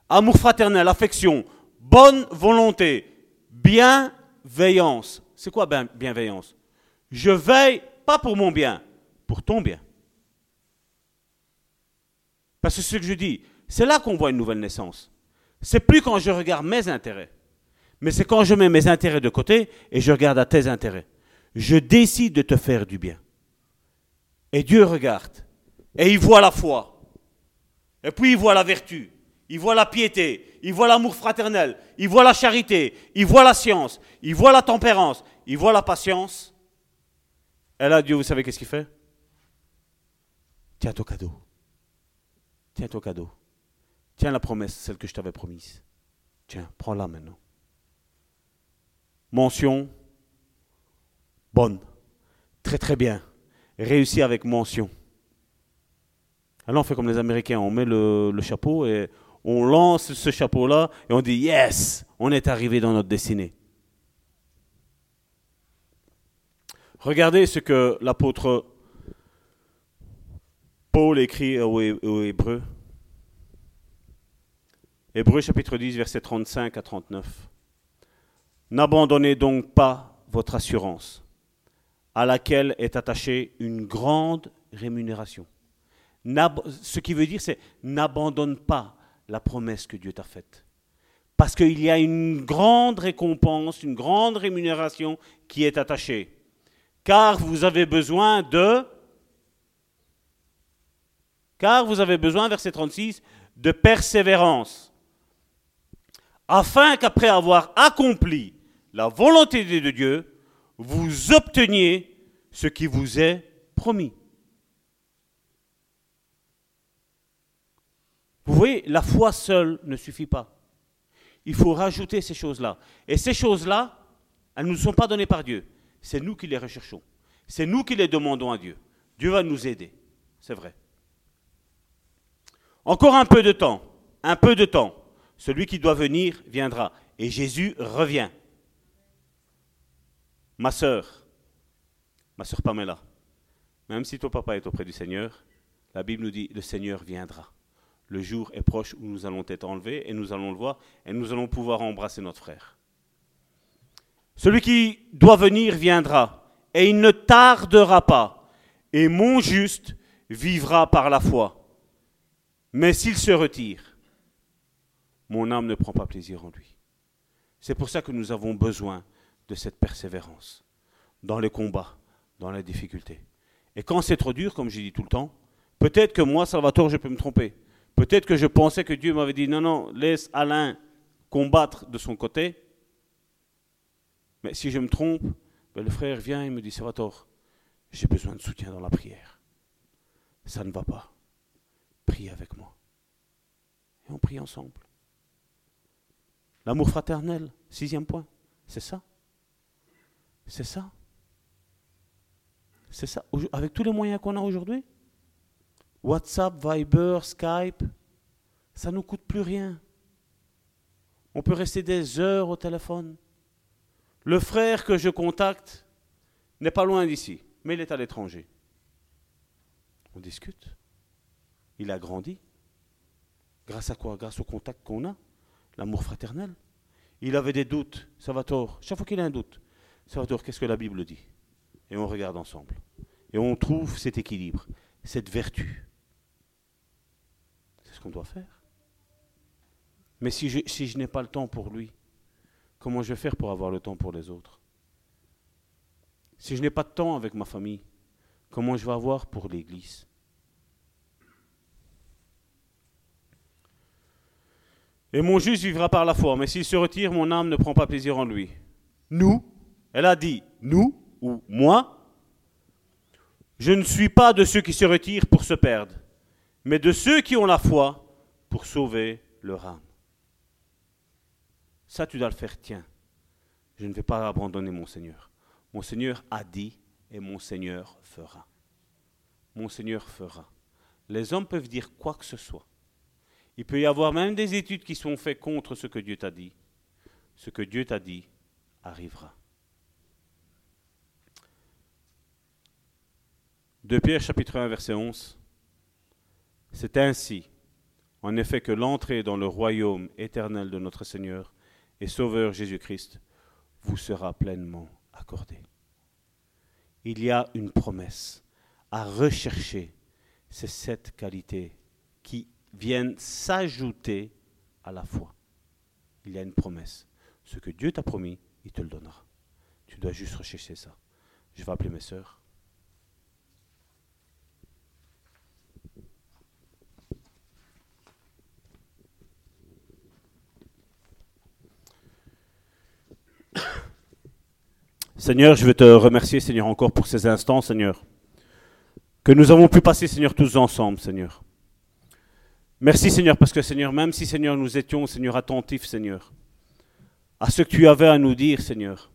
Amour fraternel, affection, bonne volonté, bienveillance. C'est quoi bienveillance? Je veille pas pour mon bien, pour ton bien. Parce que ce que je dis, c'est là qu'on voit une nouvelle naissance. C'est plus quand je regarde mes intérêts, mais c'est quand je mets mes intérêts de côté et je regarde à tes intérêts. Je décide de te faire du bien. Et Dieu regarde. Et il voit la foi. Et puis il voit la vertu. Il voit la piété. Il voit l'amour fraternel. Il voit la charité. Il voit la science. Il voit la tempérance. Il voit la patience. Et là, Dieu, vous savez qu'est-ce qu'il fait? Tiens ton cadeau. Tiens ton cadeau. Tiens la promesse, celle que je t'avais promise. Tiens, prends-la maintenant. Mention bonne. Très très bien. Réussi avec mention. Alors on fait comme les Américains, on met le, le chapeau et on lance ce chapeau-là et on dit Yes, on est arrivé dans notre destinée. Regardez ce que l'apôtre Paul écrit aux, Hébreux. Hébreux chapitre 10, verset 35 à 39. N'abandonnez donc pas votre assurance, à laquelle est attachée une grande rémunération. Ce qui veut dire, c'est n'abandonne pas la promesse que Dieu t'a faite. Parce qu'il y a une grande récompense, une grande rémunération qui est attachée. Car vous avez besoin de... Car vous avez besoin, verset 36, de persévérance. Afin qu'après avoir accompli la volonté de Dieu, vous obteniez ce qui vous est promis. Vous voyez, la foi seule ne suffit pas. Il faut rajouter ces choses-là. Et ces choses-là, elles ne nous sont pas données par Dieu. C'est nous qui les recherchons. C'est nous qui les demandons à Dieu. Dieu va nous aider. C'est vrai. Encore un peu de temps. Un peu de temps. Celui qui doit venir viendra. Et Jésus revient. Ma sœur, ma sœur Pamela, même si ton papa est auprès du Seigneur, la Bible nous dit le Seigneur viendra le jour est proche où nous allons être enlevés et nous allons le voir et nous allons pouvoir embrasser notre frère. Celui qui doit venir viendra et il ne tardera pas et mon juste vivra par la foi. Mais s'il se retire, mon âme ne prend pas plaisir en lui. C'est pour ça que nous avons besoin de cette persévérance dans les combats, dans les difficultés. Et quand c'est trop dur, comme j'ai dit tout le temps, peut-être que moi, Salvatore, je peux me tromper. Peut-être que je pensais que Dieu m'avait dit non, non, laisse Alain combattre de son côté. Mais si je me trompe, ben, le frère vient et me dit Salvatore, j'ai besoin de soutien dans la prière. Ça ne va pas. Prie avec moi. Et on prie ensemble. L'amour fraternel, sixième point, c'est ça. C'est ça. C'est ça. Avec tous les moyens qu'on a aujourd'hui, WhatsApp, Viber, Skype, ça ne nous coûte plus rien. On peut rester des heures au téléphone. Le frère que je contacte n'est pas loin d'ici, mais il est à l'étranger. On discute. Il a grandi. Grâce à quoi? Grâce au contact qu'on a, l'amour fraternel. Il avait des doutes, Salvatore. Chaque fois qu'il a un doute, Salvatore, qu'est-ce que la Bible dit? Et on regarde ensemble. Et on trouve cet équilibre, cette vertu qu'on doit faire. Mais si je, si je n'ai pas le temps pour lui, comment je vais faire pour avoir le temps pour les autres? Si je n'ai pas de temps avec ma famille, comment je vais avoir pour l'Église? Et mon juste vivra par la foi, mais s'il se retire, mon âme ne prend pas plaisir en lui. Nous, elle a dit, nous? ou moi, je ne suis pas de ceux qui se retirent pour se perdre, mais de ceux qui ont la foi pour sauver leur âme. Ça, tu dois le faire, tiens. Je ne vais pas abandonner mon Seigneur. Mon Seigneur a dit et mon Seigneur fera. Mon Seigneur fera. Les hommes peuvent dire quoi que ce soit. Il peut y avoir même des études qui sont faites contre ce que Dieu t'a dit. Ce que Dieu t'a dit arrivera. De Pierre chapitre 1 verset 11. C'est ainsi, en effet, que l'entrée dans le royaume éternel de notre Seigneur et Sauveur Jésus-Christ vous sera pleinement accordée. Il y a une promesse à rechercher, c'est cette qualité viennent s'ajouter à la foi. Il y a une promesse. Ce que Dieu t'a promis, il te le donnera. Tu dois juste rechercher ça. Je vais appeler mes sœurs. Seigneur, je veux te remercier, Seigneur, encore pour ces instants, Seigneur, que nous avons pu passer, Seigneur, tous ensemble, Seigneur. Merci, Seigneur, parce que, Seigneur, même si, Seigneur, nous étions, Seigneur, attentifs, Seigneur, à ce que tu avais à nous dire, Seigneur,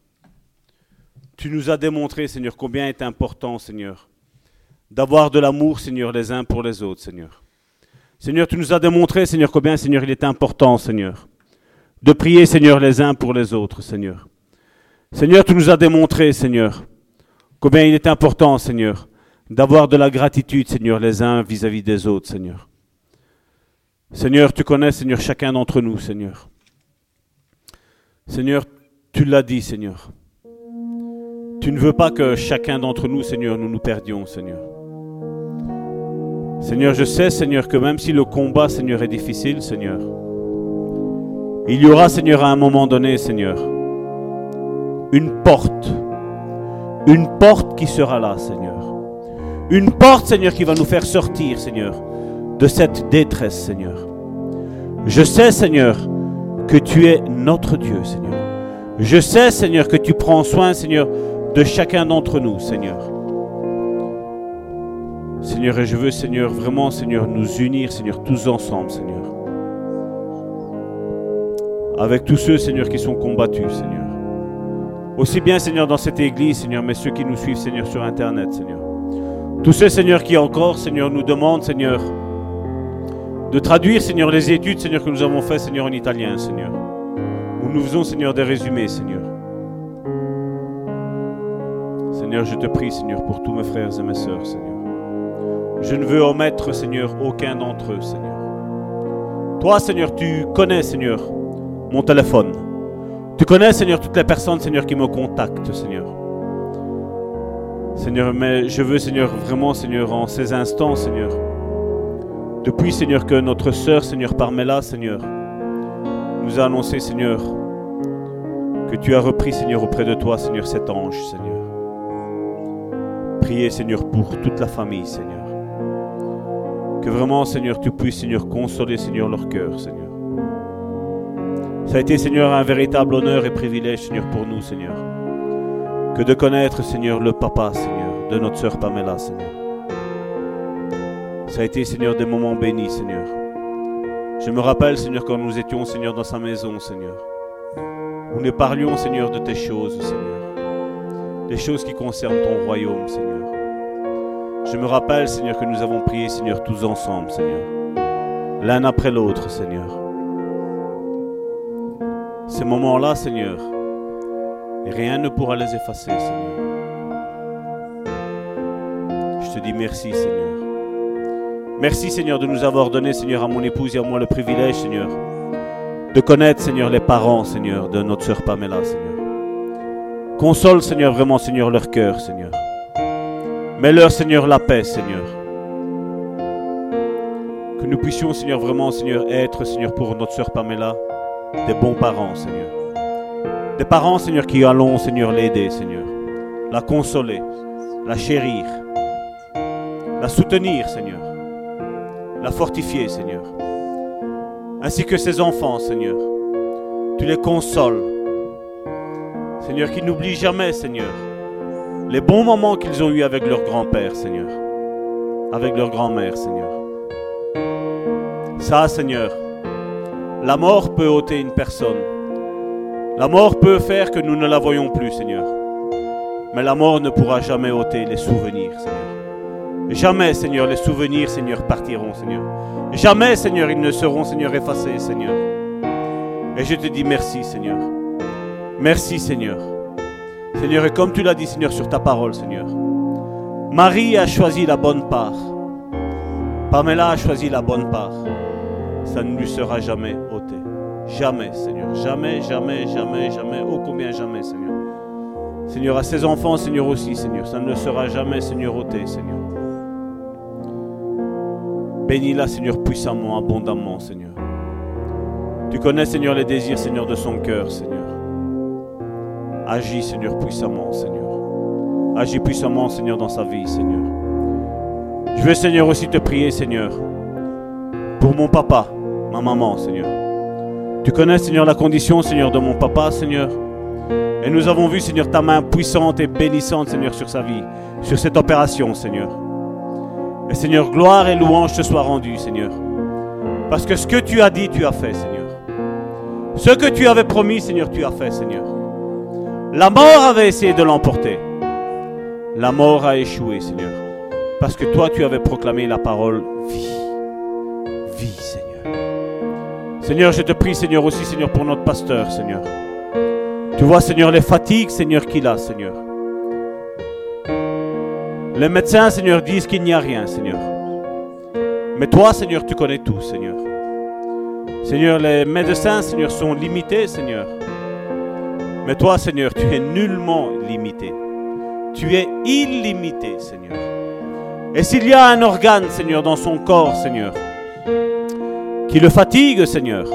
tu nous as démontré, Seigneur, combien est important, Seigneur, d'avoir de l'amour, Seigneur, les uns pour les autres, Seigneur. Seigneur, tu nous as démontré, Seigneur, combien, Seigneur, il est important, Seigneur, de prier, Seigneur, les uns pour les autres, Seigneur. Seigneur, tu nous as démontré, Seigneur, combien il est important, Seigneur, d'avoir de la gratitude, Seigneur, les uns vis-à-vis des autres, Seigneur. Seigneur, tu connais, Seigneur, chacun d'entre nous, Seigneur. Seigneur, tu l'as dit, Seigneur. Tu ne veux pas que chacun d'entre nous, Seigneur, nous nous perdions, Seigneur. Seigneur, je sais, Seigneur, que même si le combat, Seigneur, est difficile, Seigneur, il y aura, Seigneur, à un moment donné, Seigneur, une porte, une porte qui sera là, Seigneur. Une porte, Seigneur, qui va nous faire sortir, Seigneur, de cette détresse, Seigneur. Je sais, Seigneur, que tu es notre Dieu, Seigneur. Je sais, Seigneur, que tu prends soin, Seigneur, de chacun d'entre nous, Seigneur. Seigneur, et je veux, Seigneur, vraiment, Seigneur, nous unir, Seigneur, tous ensemble, Seigneur. Avec tous ceux, Seigneur, qui sont combattus, Seigneur. Aussi bien, Seigneur, dans cette église, Seigneur, mais ceux qui nous suivent, Seigneur, sur Internet, Seigneur. Tous ceux, Seigneur, qui encore, Seigneur, nous demandent, Seigneur, de traduire, Seigneur, les études, Seigneur, que nous avons faites, Seigneur, en italien, Seigneur. Où nous faisons, Seigneur, des résumés, Seigneur. Seigneur, je te prie, Seigneur, pour tous mes frères et mes sœurs, Seigneur. Je ne veux omettre, Seigneur, aucun d'entre eux, Seigneur. Toi, Seigneur, tu connais, Seigneur, mon téléphone. Tu connais, Seigneur, toutes les personnes, Seigneur, qui me contactent, Seigneur. Seigneur, mais je veux, Seigneur, vraiment, Seigneur, en ces instants, Seigneur, depuis, Seigneur, que notre sœur, Seigneur, Parmela, Seigneur, nous a annoncé, Seigneur, que tu as repris, Seigneur, auprès de toi, Seigneur, cet ange, Seigneur. Priez, Seigneur, pour toute la famille, Seigneur. Que vraiment, Seigneur, tu puisses, Seigneur, consoler, Seigneur, leur cœur, Seigneur. Ça a été, Seigneur, un véritable honneur et privilège, Seigneur, pour nous, Seigneur. Que de connaître, Seigneur, le papa, Seigneur, de notre sœur Pamela, Seigneur. Ça a été, Seigneur, des moments bénis, Seigneur. Je me rappelle, Seigneur, quand nous étions, Seigneur, dans sa maison, Seigneur. Où nous parlions, Seigneur, de tes choses, Seigneur. Des choses qui concernent ton royaume, Seigneur. Je me rappelle, Seigneur, que nous avons prié, Seigneur, tous ensemble, Seigneur. L'un après l'autre, Seigneur. Ces moments-là, Seigneur, rien ne pourra les effacer, Seigneur. Je te dis merci, Seigneur. Merci, Seigneur, de nous avoir donné, Seigneur, à mon épouse et à moi le privilège, Seigneur, de connaître, Seigneur, les parents, Seigneur, de notre sœur Pamela, Seigneur. Console, Seigneur, vraiment, Seigneur, leur cœur, Seigneur. Mets-leur, Seigneur, la paix, Seigneur. Que nous puissions, Seigneur, vraiment, Seigneur, être, Seigneur, pour notre sœur Pamela, des bons parents, Seigneur. Des parents, Seigneur, qui allons, Seigneur, l'aider, Seigneur. La consoler, la chérir, la soutenir, Seigneur. La fortifier, Seigneur. Ainsi que ses enfants, Seigneur. Tu les consoles. Seigneur, qu'ils n'oublient jamais, Seigneur, les bons moments qu'ils ont eus avec leur grand-père, Seigneur. Avec leur grand-mère, Seigneur. Ça, Seigneur, la mort peut ôter une personne. La mort peut faire que nous ne la voyons plus, Seigneur. Mais la mort ne pourra jamais ôter les souvenirs, Seigneur. Jamais, Seigneur, les souvenirs, Seigneur, partiront, Seigneur. Jamais, Seigneur, ils ne seront, Seigneur, effacés, Seigneur. Et je te dis merci, Seigneur. Merci, Seigneur. Seigneur, et comme tu l'as dit, Seigneur, sur ta parole, Seigneur. Marie a choisi la bonne part. Pamela a choisi la bonne part. Ça ne lui sera jamais ôté. Jamais, Seigneur. Jamais, jamais, jamais, jamais. Oh combien jamais, Seigneur. Seigneur, à ses enfants, Seigneur aussi, Seigneur. Ça ne le sera jamais, Seigneur, ôté, Seigneur. Bénis-la, Seigneur, puissamment, abondamment, Seigneur. Tu connais, Seigneur, les désirs, Seigneur, de son cœur, Seigneur. Agis, Seigneur, puissamment, Seigneur. Agis puissamment, Seigneur, dans sa vie, Seigneur. Je veux, Seigneur, aussi te prier, Seigneur, pour mon papa, ma maman, Seigneur. Tu connais, Seigneur, la condition, Seigneur, de mon papa, Seigneur. Et nous avons vu, Seigneur, ta main puissante et bénissante, Seigneur, sur sa vie, sur cette opération, Seigneur. Et Seigneur, gloire et louange te soient rendues, Seigneur. Parce que ce que tu as dit, tu as fait, Seigneur. Ce que tu avais promis, Seigneur, tu as fait, Seigneur. La mort avait essayé de l'emporter. La mort a échoué, Seigneur. Parce que toi, tu avais proclamé la parole vie. Vie, Seigneur. Seigneur, je te prie, Seigneur, aussi, Seigneur, pour notre pasteur, Seigneur. Tu vois, Seigneur, les fatigues, Seigneur, qu'il a, Seigneur. Les médecins, Seigneur, disent qu'il n'y a rien, Seigneur. Mais toi, Seigneur, tu connais tout, Seigneur. Seigneur, les médecins, Seigneur, sont limités, Seigneur. Mais toi, Seigneur, tu es nullement limité. Tu es illimité, Seigneur. Et s'il y a un organe, Seigneur, dans son corps, Seigneur, qui le fatigue, Seigneur,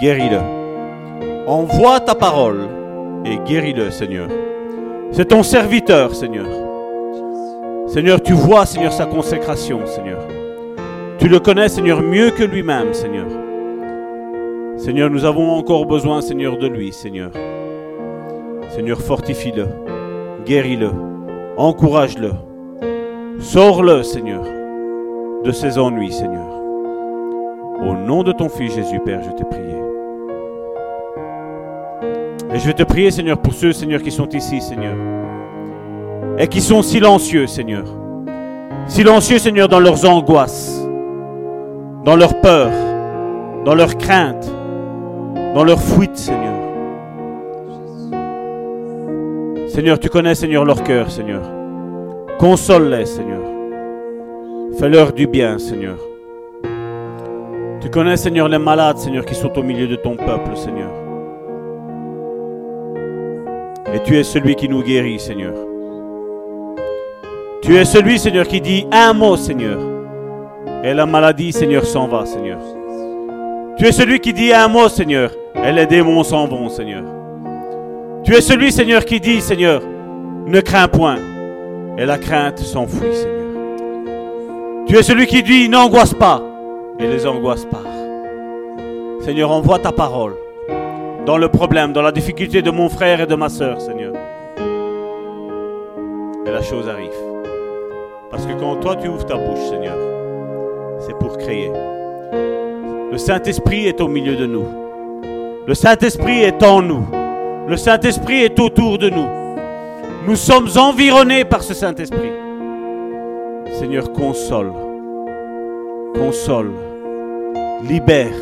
guéris-le. Envoie ta parole et guéris-le, Seigneur. C'est ton serviteur, Seigneur. Seigneur, tu vois, Seigneur, sa consécration, Seigneur. Tu le connais, Seigneur, mieux que lui-même, Seigneur. Seigneur, nous avons encore besoin, Seigneur, de lui, Seigneur. Seigneur, fortifie-le, guéris-le, encourage-le, sors-le, Seigneur, de ses ennuis, Seigneur. Au nom de ton Fils Jésus, Père, je t'ai prié. Et je vais te prier, Seigneur, pour ceux, Seigneur, qui sont ici, Seigneur, et qui sont silencieux, Seigneur. Silencieux, Seigneur, dans leurs angoisses, dans leurs peurs, dans leurs craintes, dans leurs fuites, Seigneur. Seigneur, tu connais, Seigneur, leur cœur, Seigneur. Console-les, Seigneur. Fais-leur du bien, Seigneur. Tu connais, Seigneur, les malades, Seigneur, qui sont au milieu de ton peuple, Seigneur. Et tu es celui qui nous guérit, Seigneur. Tu es celui, Seigneur, qui dit un mot, Seigneur. Et la maladie, Seigneur, s'en va, Seigneur. Tu es celui qui dit un mot, Seigneur. Et les démons s'en vont, Seigneur. Tu es celui, Seigneur, qui dit, Seigneur, ne crains point. Et la crainte s'enfuit, Seigneur. Tu es celui qui dit, n'angoisse pas. Et les angoisses partent. Seigneur, envoie ta parole dans le problème, dans la difficulté de mon frère et de ma soeur, Seigneur. Et la chose arrive. Parce que quand toi tu ouvres ta bouche, Seigneur, c'est pour créer. Le Saint-Esprit est au milieu de nous. Le Saint-Esprit est en nous. Le Saint-Esprit est autour de nous. Nous sommes environnés par ce Saint-Esprit. Seigneur, console, console, libère,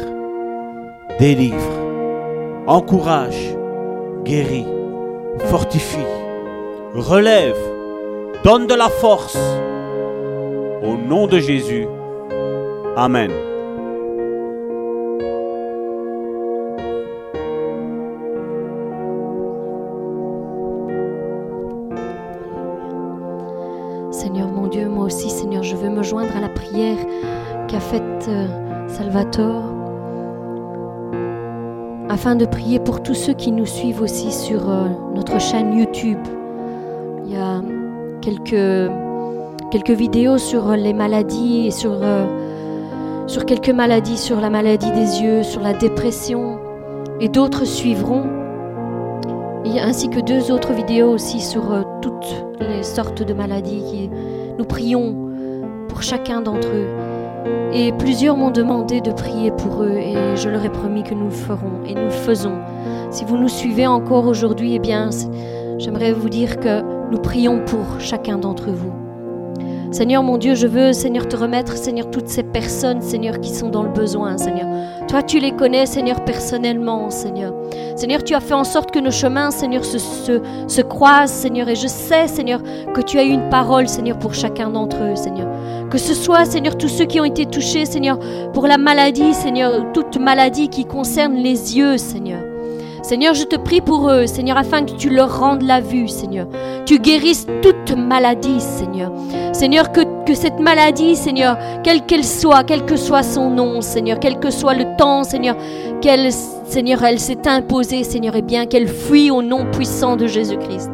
délivre, encourage, guérit, fortifie, relève, donne de la force. Au nom de Jésus. Amen. Seigneur mon Dieu, moi aussi, Seigneur, je veux me joindre à la prière qu'a faite euh, Salvatore, afin de prier pour tous ceux qui nous suivent aussi sur euh, notre chaîne YouTube. Il y a quelques, quelques vidéos sur les maladies et sur, euh, sur quelques maladies, sur la maladie des yeux, sur la dépression, et d'autres suivront. Ainsi que deux autres vidéos aussi sur euh, toutes les sortes de maladies. Nous prions pour chacun d'entre eux. Et plusieurs m'ont demandé de prier pour eux et je leur ai promis que nous le ferons et nous le faisons. Si vous nous suivez encore aujourd'hui, eh bien, j'aimerais vous dire que nous prions pour chacun d'entre vous. Seigneur mon Dieu, je veux, Seigneur, te remettre, Seigneur, toutes ces personnes, Seigneur, qui sont dans le besoin, Seigneur. Toi, tu les connais, Seigneur, personnellement, Seigneur. Seigneur, tu as fait en sorte que nos chemins, Seigneur, se, se, se croisent, Seigneur. Et je sais, Seigneur, que tu as une parole, Seigneur, pour chacun d'entre eux, Seigneur. Que ce soit, Seigneur, tous ceux qui ont été touchés, Seigneur, pour la maladie, Seigneur, toute maladie qui concerne les yeux, Seigneur. Seigneur, je te prie pour eux, Seigneur, afin que tu leur rendes la vue, Seigneur. Tu guérisses toute maladie, Seigneur. Seigneur, que, cette maladie, Seigneur, quelle qu'elle soit, quel que soit son nom, Seigneur, quel que soit le temps, Seigneur, qu'elle, Seigneur, elle s'est imposée, Seigneur, et bien qu'elle fuit au nom puissant de Jésus-Christ.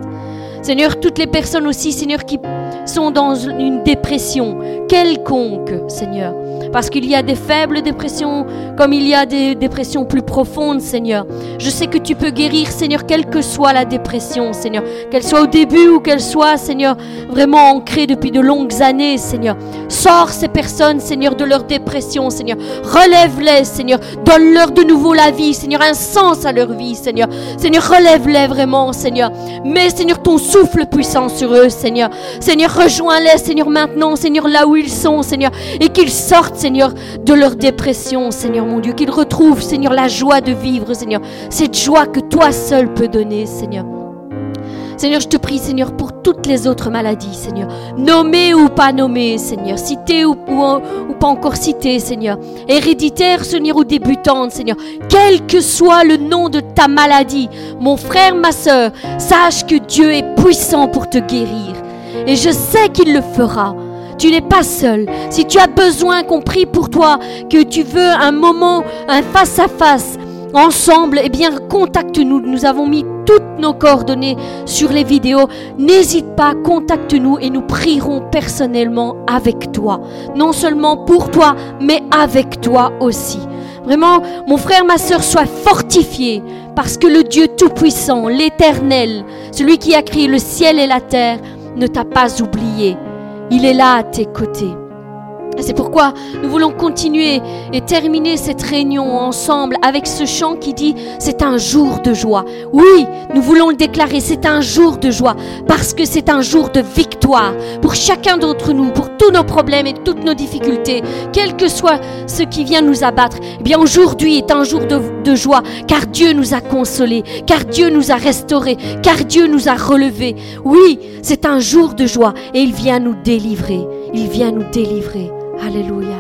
Seigneur, toutes les personnes aussi, Seigneur, qui sont dans une dépression quelconque, Seigneur. Parce qu'il y a des faibles dépressions comme il y a des dépressions plus profondes, Seigneur. Je sais que tu peux guérir, Seigneur, quelle que soit la dépression, Seigneur. Qu'elle soit au début ou qu'elle soit, Seigneur, vraiment ancrée depuis de longues années, Seigneur. Sors ces personnes, Seigneur, de leur dépression, Seigneur. Relève-les, Seigneur. Donne-leur de nouveau la vie, Seigneur. Un sens à leur vie, Seigneur. Seigneur, relève-les vraiment, Seigneur. Mets, Seigneur, ton souffle puissant sur eux, Seigneur. Seigneur, rejoins-les, Seigneur, maintenant, Seigneur, là où ils sont, Seigneur. Et qu'ils sortent, Seigneur, de leur dépression, Seigneur, mon Dieu. Qu'ils retrouvent, Seigneur, la joie de vivre, Seigneur. Cette joie que toi seul peux donner, Seigneur. Seigneur, je te prie, Seigneur, pour toutes les autres maladies, Seigneur. Nommées ou pas nommées, Seigneur. Citées ou, ou, pas encore citées, Seigneur. Héréditaires, Seigneur, ou débutantes, Seigneur. Quel que soit le nom de ta maladie, mon frère, ma soeur, sache que Dieu est puissant pour te guérir. Et je sais qu'il le fera. Tu n'es pas seul. Si tu as besoin qu'on prie pour toi, que tu veux un moment, un face-à-face, ensemble, eh bien, contacte-nous. Nous avons mis toutes nos coordonnées sur les vidéos. N'hésite pas, contacte-nous et nous prierons personnellement avec toi. Non seulement pour toi, mais avec toi aussi. Vraiment, mon frère, ma soeur, sois fortifié parce que le Dieu Tout-Puissant, l'Éternel, celui qui a créé le ciel et la terre, ne t'a pas oublié. Il est là à tes côtés. C'est pourquoi nous voulons continuer et terminer cette réunion ensemble avec ce chant qui dit c'est un jour de joie. Oui, nous voulons le déclarer, c'est un jour de joie parce que c'est un jour de victoire pour chacun d'entre nous, pour tous nos problèmes et toutes nos difficultés, quel que soit ce qui vient nous abattre. Eh bien aujourd'hui est un jour de, de joie car Dieu nous a consolés, car Dieu nous a restaurés, car Dieu nous a relevés. Oui, c'est un jour de joie et il vient nous délivrer. Il vient nous délivrer. Alléluia.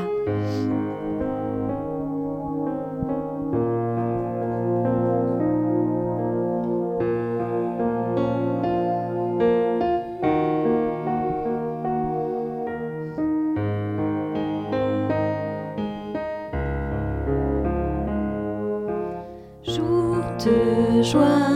Jour de joie,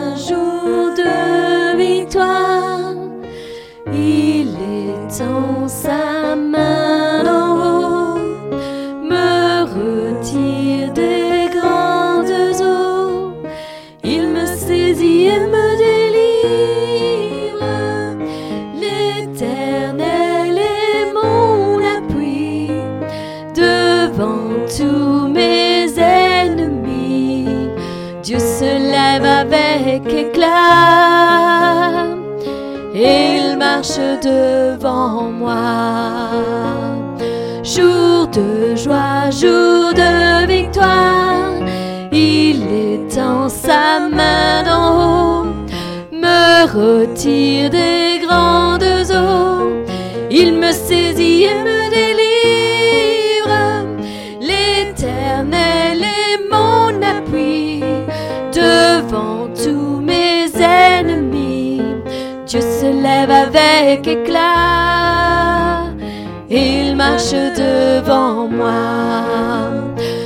devant tous mes ennemis. Dieu se lève avec éclat il marche devant moi. Jour de joie, jour de victoire, il étend sa main d'en haut, me retire des grandes Dieu se lève avec éclat, il marche devant moi.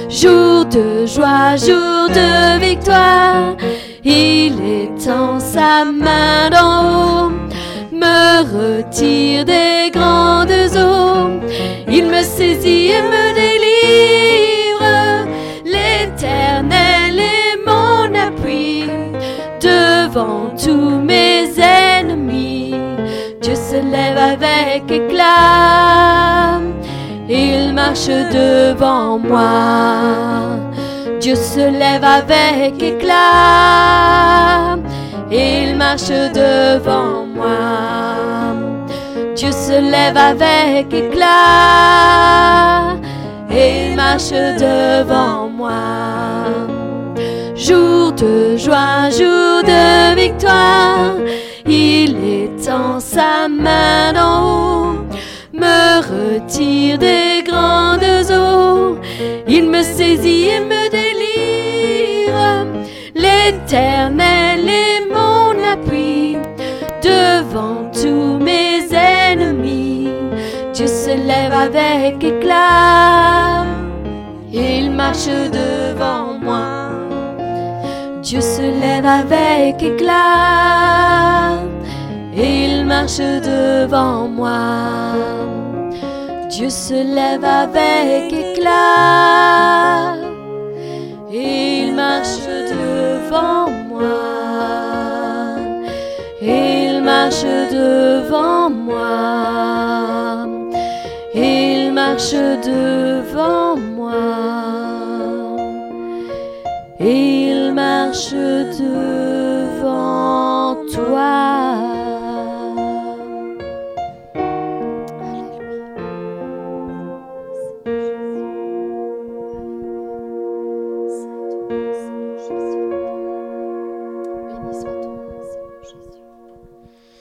Jour de joie, jour de victoire, il étend sa main d'en haut, me retire des grandes eaux, il me saisit et me délivre. L'Éternel est mon appui devant tous mes ennemis. Dieu se lève avec éclat, il marche devant moi. Dieu se lève avec éclat, il marche devant moi. Dieu se lève avec éclat, il marche devant moi. Jour de joie, jour de victoire, il étend sa main d'en haut, me retire des grandes eaux, il me saisit et me délivre. L'Éternel est mon appui devant tous mes ennemis. Dieu se lève avec éclat, il marche devant moi. Dieu se lève avec éclat, il marche devant moi. Dieu se lève avec éclat, il marche devant moi. Il marche devant moi. Il marche devant moi marche devant toi.